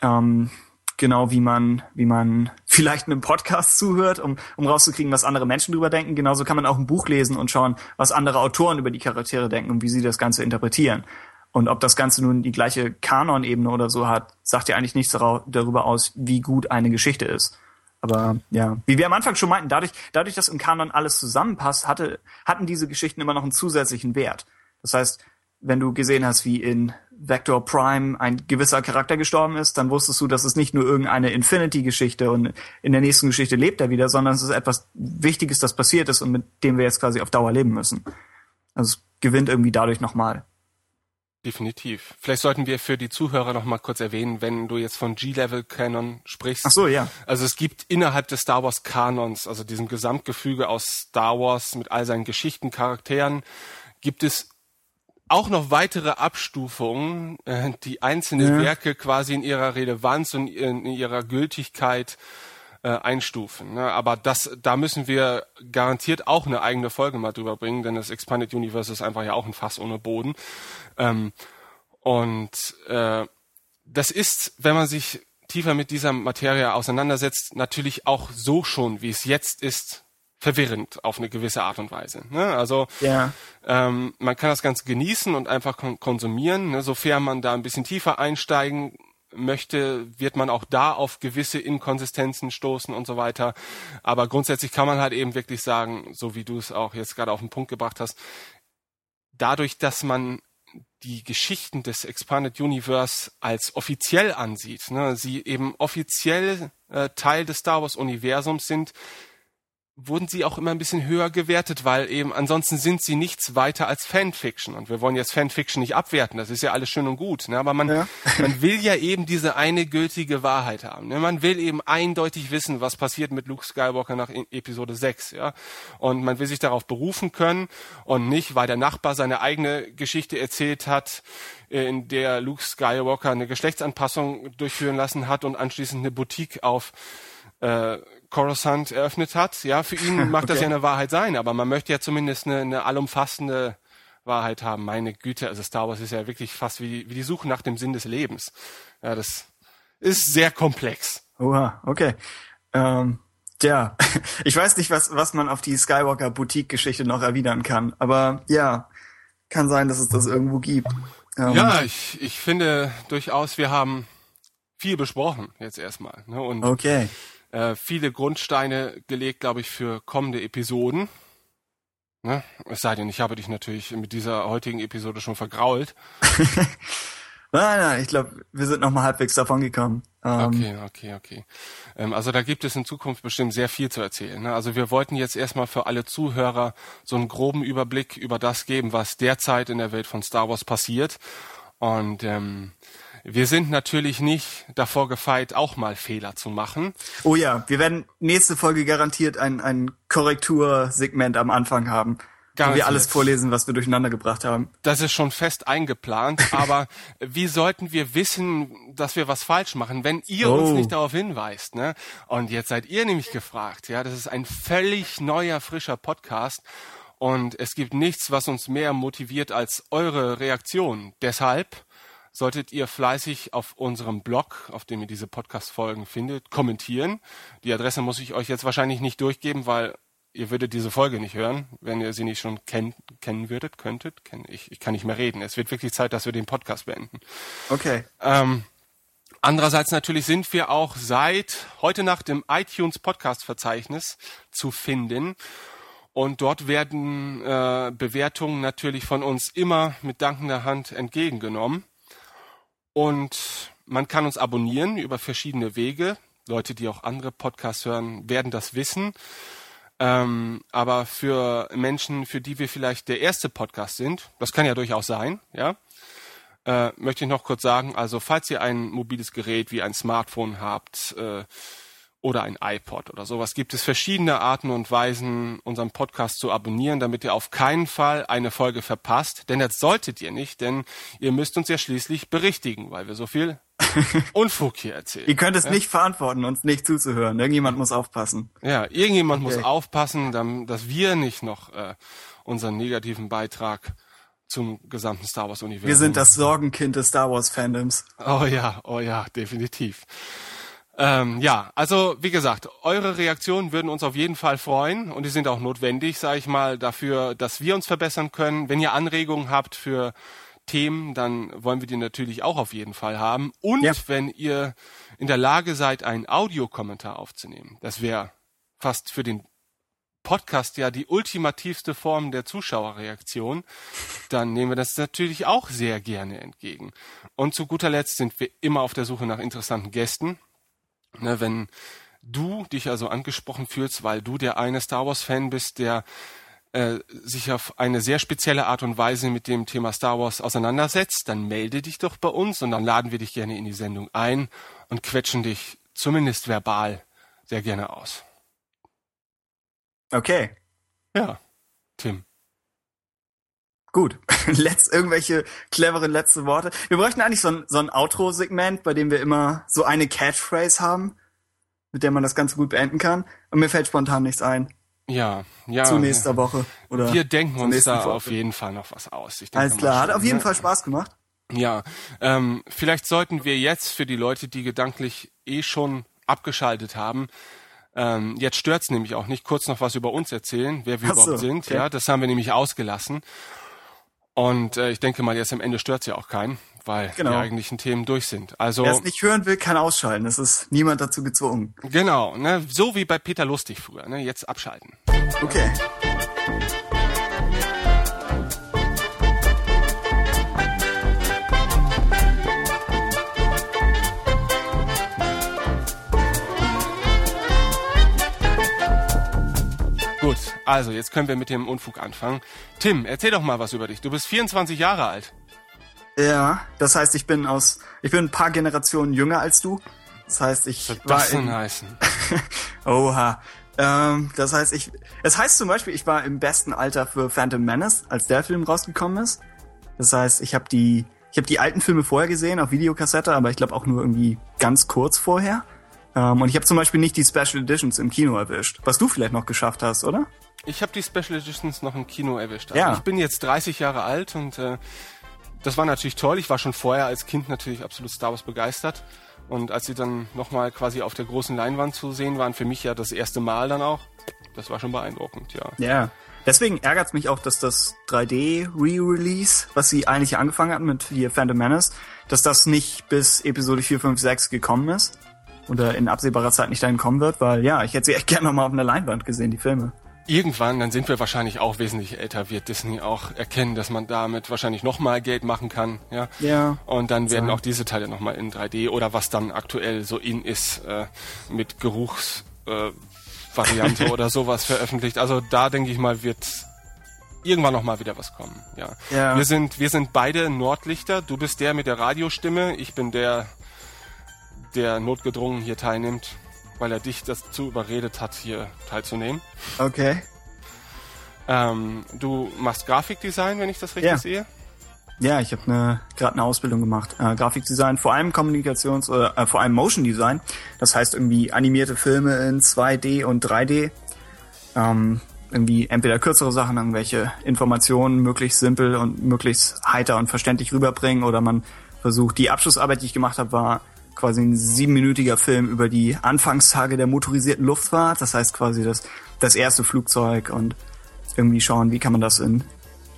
ähm, genau wie man, wie man vielleicht einem Podcast zuhört, um, um rauszukriegen, was andere Menschen drüber denken. Genauso kann man auch ein Buch lesen und schauen, was andere Autoren über die Charaktere denken und wie sie das Ganze interpretieren. Und ob das Ganze nun die gleiche Kanon-Ebene oder so hat, sagt ja eigentlich nichts darüber aus, wie gut eine Geschichte ist. Aber ja, wie wir am Anfang schon meinten, dadurch, dadurch, dass im Kanon alles zusammenpasst, hatte, hatten diese Geschichten immer noch einen zusätzlichen Wert. Das heißt, wenn du gesehen hast, wie in Vector Prime ein gewisser Charakter gestorben ist, dann wusstest du, dass es nicht nur irgendeine Infinity-Geschichte und in der nächsten Geschichte lebt er wieder, sondern es ist etwas Wichtiges, das passiert ist und mit dem wir jetzt quasi auf Dauer leben müssen. Also es gewinnt irgendwie dadurch nochmal. Definitiv. Vielleicht sollten wir für die Zuhörer noch mal kurz erwähnen, wenn du jetzt von G-Level-Canon sprichst. Ach so, ja. Also es gibt innerhalb des Star Wars Kanons, also diesem Gesamtgefüge aus Star Wars mit all seinen Geschichten, Charakteren, gibt es auch noch weitere Abstufungen, äh, die einzelne Ja. Werke quasi in ihrer Relevanz und in ihrer Gültigkeit äh, einstufen. Ne? Aber das, da müssen wir garantiert auch eine eigene Folge mal drüber bringen, denn das Expanded Universe ist einfach ja auch ein Fass ohne Boden. Ähm, und äh, das ist, wenn man sich tiefer mit dieser Materie auseinandersetzt, natürlich auch so schon, wie es jetzt ist, verwirrend auf eine gewisse Art und Weise. Ne? Also Ja. ähm, man kann das Ganze genießen und einfach kon konsumieren. Ne? Sofern man da ein bisschen tiefer einsteigen möchte, wird man auch da auf gewisse Inkonsistenzen stoßen und so weiter. Aber grundsätzlich kann man halt eben wirklich sagen, so wie du es auch jetzt gerade auf den Punkt gebracht hast, dadurch, dass man die Geschichten des Expanded Universe als offiziell ansieht, ne, sie eben offiziell äh, Teil des Star Wars Universums sind, wurden sie auch immer ein bisschen höher gewertet, weil eben ansonsten sind sie nichts weiter als Fanfiction. Und wir wollen jetzt Fanfiction nicht abwerten, das ist ja alles schön und gut. Ne? Aber man, Ja. man will ja eben diese eine gültige Wahrheit haben. Ne? Man will eben eindeutig wissen, was passiert mit Luke Skywalker nach E- Episode 6. Ja? Und man will sich darauf berufen können und nicht, weil der Nachbar seine eigene Geschichte erzählt hat, äh, in der Luke Skywalker eine Geschlechtsanpassung durchführen lassen hat und anschließend eine Boutique auf äh, Coruscant eröffnet hat. Ja, für ihn mag das Okay. ja eine Wahrheit sein, aber man möchte ja zumindest eine, eine allumfassende Wahrheit haben. Meine Güte, also Star Wars ist ja wirklich fast wie, wie die Suche nach dem Sinn des Lebens. Ja, das ist sehr komplex. Oha, okay. Ähm, ja, ich weiß nicht, was, was man auf die Skywalker Boutique-Geschichte noch erwidern kann, aber ja, kann sein, dass es das irgendwo gibt. Ähm, Ja, ich, ich finde durchaus, wir haben viel besprochen jetzt erstmal. Ne? Und Okay. Äh, viele Grundsteine gelegt, glaube ich, für kommende Episoden. Ne? Es sei denn, ich habe dich natürlich mit dieser heutigen Episode schon vergrault. Nein, nein, ich glaube, wir sind noch mal halbwegs davon gekommen. Ähm, Okay, okay, okay. Ähm, also da gibt es in Zukunft bestimmt sehr viel zu erzählen. Ne? Also wir wollten jetzt erstmal für alle Zuhörer so einen groben Überblick über das geben, was derzeit in der Welt von Star Wars passiert. Und ähm, wir sind natürlich nicht davor gefeit, auch mal Fehler zu machen. Oh ja, wir werden nächste Folge garantiert ein, ein Korrektursegment am Anfang haben. Wo wir alles vorlesen, was wir durcheinander gebracht haben. Das ist schon fest eingeplant, aber wie sollten wir wissen, dass wir was falsch machen, wenn ihr uns Oh. nicht darauf hinweist? Ne? Und jetzt seid ihr nämlich gefragt. Ja, das ist ein völlig neuer, frischer Podcast und es gibt nichts, was uns mehr motiviert als eure Reaktion. Deshalb solltet ihr fleißig auf unserem Blog, auf dem ihr diese Podcast-Folgen findet, kommentieren. Die Adresse muss ich euch jetzt wahrscheinlich nicht durchgeben, weil ihr würdet diese Folge nicht hören, wenn ihr sie nicht schon kenn kennen würdet, könntet. Kenn ich, ich kann nicht mehr reden. Es wird wirklich Zeit, dass wir den Podcast beenden. Okay. Ähm, andererseits natürlich sind wir auch seit heute Nacht im iTunes Podcast Verzeichnis zu finden. Und dort werden äh, Bewertungen natürlich von uns immer mit dankender Hand entgegengenommen. Und man kann uns abonnieren über verschiedene Wege. Leute, die auch andere Podcasts hören, werden das wissen. Ähm, aber für Menschen, für die wir vielleicht der erste Podcast sind, das kann ja durchaus sein, ja, äh, möchte ich noch kurz sagen, also falls ihr ein mobiles Gerät wie ein Smartphone habt äh, oder ein iPod oder sowas, gibt es verschiedene Arten und Weisen, unseren Podcast zu abonnieren, damit ihr auf keinen Fall eine Folge verpasst. Denn das solltet ihr nicht, denn ihr müsst uns ja schließlich berichtigen, weil wir so viel Unfug hier erzählen. Ihr könnt es nicht verantworten, uns nicht zuzuhören. Irgendjemand muss aufpassen. Ja, irgendjemand Okay. muss aufpassen, dass wir nicht noch äh, unseren negativen Beitrag zum gesamten Star Wars Universum. Wir sind das Sorgenkind des Star Wars Fandoms. Oh ja, oh ja, definitiv. Ähm, ja, also wie gesagt, eure Reaktionen würden uns auf jeden Fall freuen und die sind auch notwendig, sage ich mal, dafür, dass wir uns verbessern können. Wenn ihr Anregungen habt für Themen, dann wollen wir die natürlich auch auf jeden Fall haben. Und Ja. wenn ihr in der Lage seid, einen Audiokommentar aufzunehmen, das wäre fast für den Podcast ja die ultimativste Form der Zuschauerreaktion, dann nehmen wir das natürlich auch sehr gerne entgegen. Und zu guter Letzt sind wir immer auf der Suche nach interessanten Gästen. Ne, wenn du dich also angesprochen fühlst, weil du der eine Star Wars Fan bist, der äh, sich auf eine sehr spezielle Art und Weise mit dem Thema Star Wars auseinandersetzt, dann melde dich doch bei uns und dann laden wir dich gerne in die Sendung ein und quetschen dich zumindest verbal sehr gerne aus. Okay, Ja, Tim. Gut. Letz, irgendwelche cleveren letzte Worte. Wir bräuchten eigentlich so ein, so ein Outro-Segment, bei dem wir immer so eine Catchphrase haben, mit der man das Ganze gut beenden kann. Und mir fällt spontan nichts ein. Ja, ja. Zu nächster Woche. Oder Wir denken uns da Folge. auf jeden Fall noch was aus. Denke Alles klar, hat auf jeden ne? Fall Spaß gemacht. Ja, ähm, vielleicht sollten wir jetzt für die Leute, die gedanklich eh schon abgeschaltet haben, ähm, jetzt stört's nämlich auch nicht, kurz noch was über uns erzählen, wer wir so, überhaupt sind. okay. Ja, das haben wir nämlich ausgelassen. Und äh, ich denke mal, jetzt am Ende stört's ja auch keinen, weil Genau. die eigentlichen Themen durch sind. Also Wer es nicht hören will, kann ausschalten. Es ist niemand dazu gezwungen. genau, ne, so wie bei Peter Lustig früher. Ne, jetzt abschalten. Okay. Also jetzt können wir mit dem Unfug anfangen. Tim, erzähl doch mal was über dich. Du bist 24 Jahre alt. Ja, das heißt, ich bin aus, ich bin ein paar Generationen jünger als du. Das heißt, ich war das denn in, heißen? Oha. Ähm, das heißt, ich, es heißt zum Beispiel, ich war im besten Alter für Phantom Menace, als der Film rausgekommen ist. Das heißt, ich habe die, ich habe die alten Filme vorher gesehen auf Videokassette, aber ich glaube auch nur irgendwie ganz kurz vorher. Ähm, und ich habe zum Beispiel nicht die Special Editions im Kino erwischt, was du vielleicht noch geschafft hast, oder? Ich habe die Special Editions noch im Kino erwischt. Also Ja. Ich bin jetzt 30 Jahre alt und äh, das war natürlich toll. Ich war schon vorher als Kind natürlich absolut Star Wars begeistert. Und als sie dann nochmal quasi auf der großen Leinwand zu sehen waren, für mich ja das erste Mal dann auch, das war schon beeindruckend, ja. Ja. Deswegen ärgert's mich auch, dass das 3D-Re-Release, was sie eigentlich angefangen hatten mit hier Phantom Menace, dass das nicht bis Episode 4, 5, 6 gekommen ist. Oder in absehbarer Zeit nicht dahin kommen wird, weil ja, ich hätte sie echt gerne nochmal auf einer Leinwand gesehen, die Filme. Irgendwann, dann sind wir wahrscheinlich auch wesentlich älter, wird Disney auch erkennen, dass man damit wahrscheinlich nochmal Geld machen kann, ja. Ja. Und dann werden So. auch diese Teile nochmal in 3D oder was dann aktuell so in ist, äh, mit Geruchs, äh, oder sowas veröffentlicht. Also da denke ich mal, wird irgendwann noch mal wieder was kommen. Ja. Ja. Wir sind wir sind beide Nordlichter. Du bist der mit der Radiostimme. Ich bin der, der notgedrungen hier teilnimmt, weil er dich dazu überredet hat, hier teilzunehmen. Okay. Ähm, du machst Grafikdesign, wenn ich das richtig Ja. sehe. Ja, ich habe eine, gerade eine Ausbildung gemacht. Äh, Grafikdesign, vor allem Kommunikations- oder äh, vor allem Motion Design. Das heißt irgendwie animierte Filme in 2D und 3D. Ähm, irgendwie entweder kürzere Sachen, irgendwelche Informationen möglichst simpel und möglichst heiter und verständlich rüberbringen oder man versucht, die Abschlussarbeit, die ich gemacht habe, war quasi ein siebenminütiger Film über die Anfangstage der motorisierten Luftfahrt. Das heißt quasi das, das erste Flugzeug und irgendwie schauen, wie kann man das in,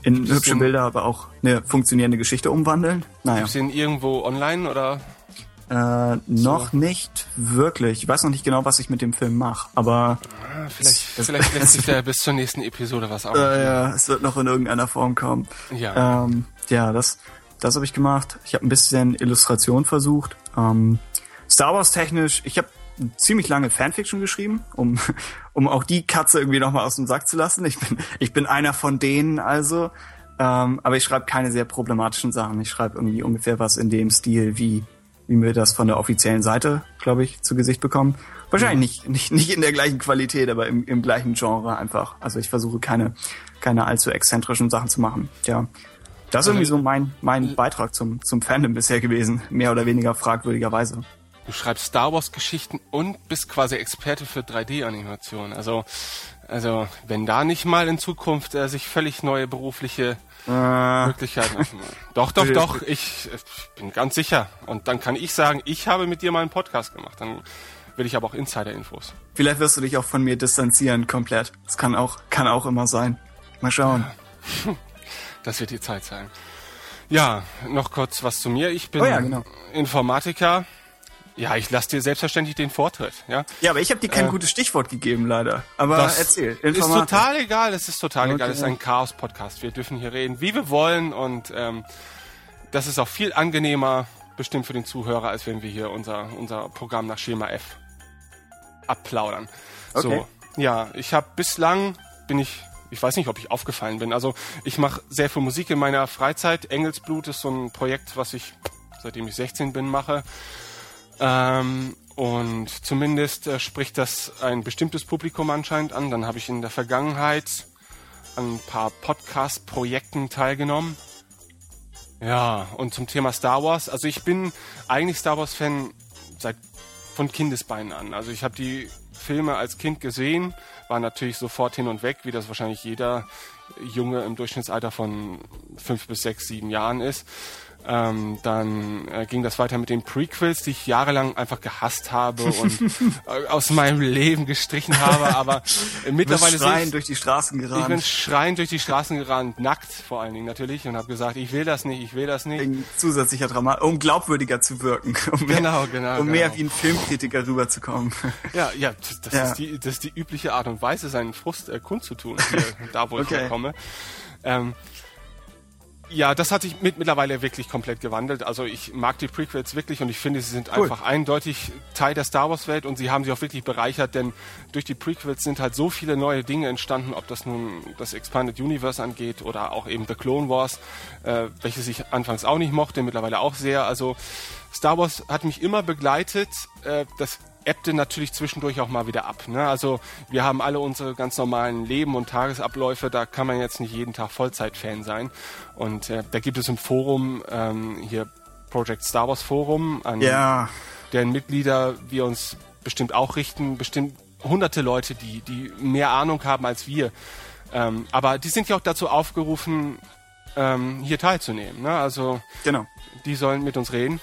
in hübsche Bilder, aber auch eine funktionierende Geschichte umwandeln. Naja, Wir sind irgendwo online oder äh, noch nicht wirklich. Ich weiß noch nicht genau, was ich mit dem Film mache, aber Ah, vielleicht, vielleicht lässt sich da bis zur nächsten Episode was auf. äh, ja, es wird noch in irgendeiner Form kommen. Ja. Ähm, ja, das, das habe ich gemacht. Ich habe ein bisschen Illustration versucht. Ähm, Star Wars technisch, ich habe ziemlich lange Fanfiction geschrieben, um, um auch die Katze irgendwie nochmal aus dem Sack zu lassen. Ich bin, ich bin einer von denen also. Ähm, aber ich schreibe keine sehr problematischen Sachen. Ich schreibe irgendwie ungefähr was in dem Stil, wie, wie wir das von der offiziellen Seite, glaube ich, zu Gesicht bekommen. Wahrscheinlich nicht, nicht, nicht in der gleichen Qualität, aber im, im gleichen Genre einfach. Also ich versuche keine, keine allzu exzentrischen Sachen zu machen. Ja. Das ist irgendwie so mein, mein Beitrag zum, zum Fandom bisher gewesen. Mehr oder weniger fragwürdigerweise. Du schreibst Star Wars Geschichten und bist quasi Experte für 3D-Animation. Also, also wenn da nicht mal in Zukunft äh, sich völlig neue berufliche Äh, Möglichkeiten öffnen. Doch, doch, doch. Ich, ich bin ganz sicher. Und dann kann ich sagen, ich habe mit dir mal einen Podcast gemacht. Dann will ich aber auch Insider-Infos. vielleicht wirst du dich auch von mir distanzieren komplett. Das kann auch, kann auch immer sein. Mal schauen. Das wird die Zeit sein. Ja, noch kurz was zu mir. Ich bin Oh ja, genau. Informatiker. Ja, ich lasse dir selbstverständlich den Vortritt. Ja, Ja, aber ich habe dir kein Äh, gutes Stichwort gegeben, leider. Aber Das erzähl. Ist Informatik. total egal, es ist total egal. Es ist Okay. ein Chaos-Podcast. Wir dürfen hier reden, wie wir wollen und ähm, das ist auch viel angenehmer bestimmt für den Zuhörer, als wenn wir hier unser, unser Programm nach Schema F abplaudern. Okay. So, ja, ich habe bislang bin ich ich weiß nicht, ob ich aufgefallen bin. Also ich mache sehr viel Musik in meiner Freizeit. Engelsblut ist so ein Projekt, was ich seitdem ich 16 bin mache. Ähm, und zumindest äh, spricht das ein bestimmtes Publikum anscheinend an. Dann habe ich in der Vergangenheit an ein paar Podcast-Projekten teilgenommen. Ja, und zum Thema Star Wars. Also ich bin eigentlich Star Wars-Fan seit von Kindesbeinen an. Also ich habe die Filme als Kind gesehen, war natürlich sofort hin und weg, wie das wahrscheinlich jeder Junge im Durchschnittsalter von fünf bis sechs, sieben Jahren ist. Ähm, dann äh, ging das weiter mit den Prequels, die ich jahrelang einfach gehasst habe und äh, aus meinem Leben gestrichen habe. Aber äh, mittlerweile schreien durch die Straßen gerannt. Ich bin schreien durch die Straßen gerannt, nackt vor allen Dingen natürlich, und habe gesagt, ich will das nicht, ich will das nicht. Wegen zusätzlicher Drama, um glaubwürdiger zu wirken, um mehr, Genau, genau, um mehr genau. wie ein Filmkritiker rüberzukommen. Ja, ja, das, das, Ja. Ist die, das ist die übliche Art und Weise, seinen Frust äh, kundzutun, hier, da wo ich Okay. herkomme. Ähm, ja, das hat sich mit, mittlerweile wirklich komplett gewandelt. Also ich mag die Prequels wirklich und ich finde, sie sind Cool. einfach eindeutig Teil der Star Wars Welt und sie haben sich auch wirklich bereichert, denn durch die Prequels sind halt so viele neue Dinge entstanden, ob das nun das Expanded Universe angeht oder auch eben The Clone Wars, äh, welches ich anfangs auch nicht mochte, mittlerweile auch sehr. Also Star Wars hat mich immer begleitet. Äh, das ebbte natürlich zwischendurch auch mal wieder ab. Ne? Also wir haben alle unsere ganz normalen Leben und Tagesabläufe. Da kann man jetzt nicht jeden Tag Vollzeit-Fan sein. Und äh, da gibt es im Forum ähm, hier Project Star Wars Forum, an Ja, deren Mitglieder wir uns bestimmt auch richten. Bestimmt hunderte Leute, die, die mehr Ahnung haben als wir. Ähm, aber die sind ja auch dazu aufgerufen, ähm, hier teilzunehmen. Ne? Also genau. die sollen mit uns reden.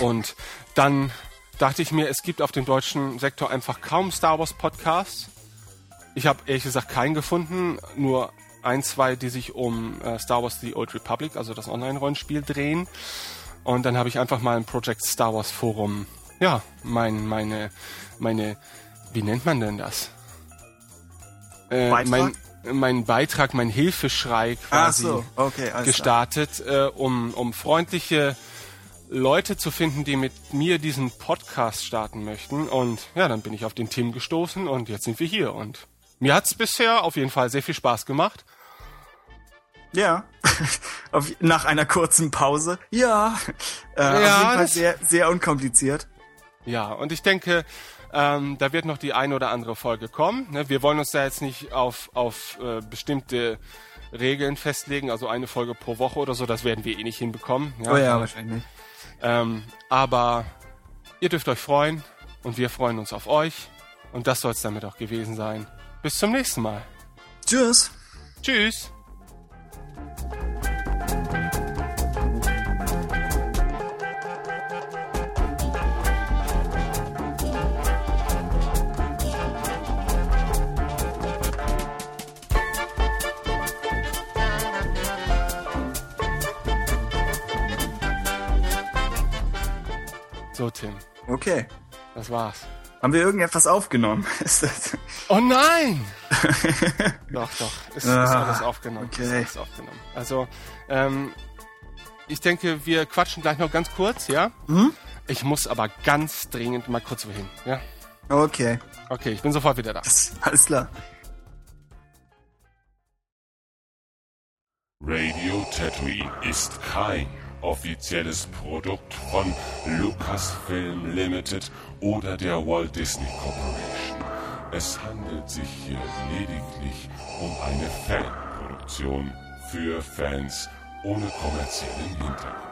Und dann dachte ich mir, es gibt auf dem deutschen Sektor einfach kaum Star Wars Podcasts. Ich habe ehrlich gesagt keinen gefunden, nur ein, zwei, die sich um äh, Star Wars The Old Republic, also das Online-Rollenspiel, drehen. Und dann habe ich einfach mal im Project Star Wars Forum, ja, mein, meine, meine, wie nennt man denn das? Äh, Beitrag? mein, mein Beitrag, mein Hilfeschrei quasi so, okay, gestartet, äh, um, um freundliche Leute zu finden, die mit mir diesen Podcast starten möchten. Und ja, dann bin ich auf den Tim gestoßen und jetzt sind wir hier. Und mir hat's bisher auf jeden Fall sehr viel Spaß gemacht. Ja. Nach einer kurzen Pause. Ja. Äh, auf jeden Fall sehr, sehr unkompliziert. Ja, und ich denke, ähm, da wird noch die eine oder andere Folge kommen. Ne? Wir wollen uns da jetzt nicht auf, auf äh, bestimmte Regeln festlegen, also eine Folge pro Woche oder so, das werden wir eh nicht hinbekommen. Oh ja, wahrscheinlich. Ähm, aber ihr dürft euch freuen und wir freuen uns auf euch. Und das soll es damit auch gewesen sein. Bis zum nächsten Mal. Tschüss. Tschüss. So, Tim, Okay. das war's. Haben wir irgendetwas aufgenommen? Ist das Oh nein! doch, doch. Es ist Ah, alles aufgenommen. Es Ist okay. alles aufgenommen. Also, ähm, ich denke, wir quatschen gleich noch ganz kurz, ja? Mhm. Ich muss aber ganz dringend mal kurz wohin, ja? okay. Okay, ich bin sofort wieder da. Alles klar. Radio Tatooine ist kein offizielles Produkt von Lucasfilm Limited oder der Walt Disney Corporation. Es handelt sich hier lediglich um eine Fanproduktion für Fans ohne kommerziellen Hintergrund.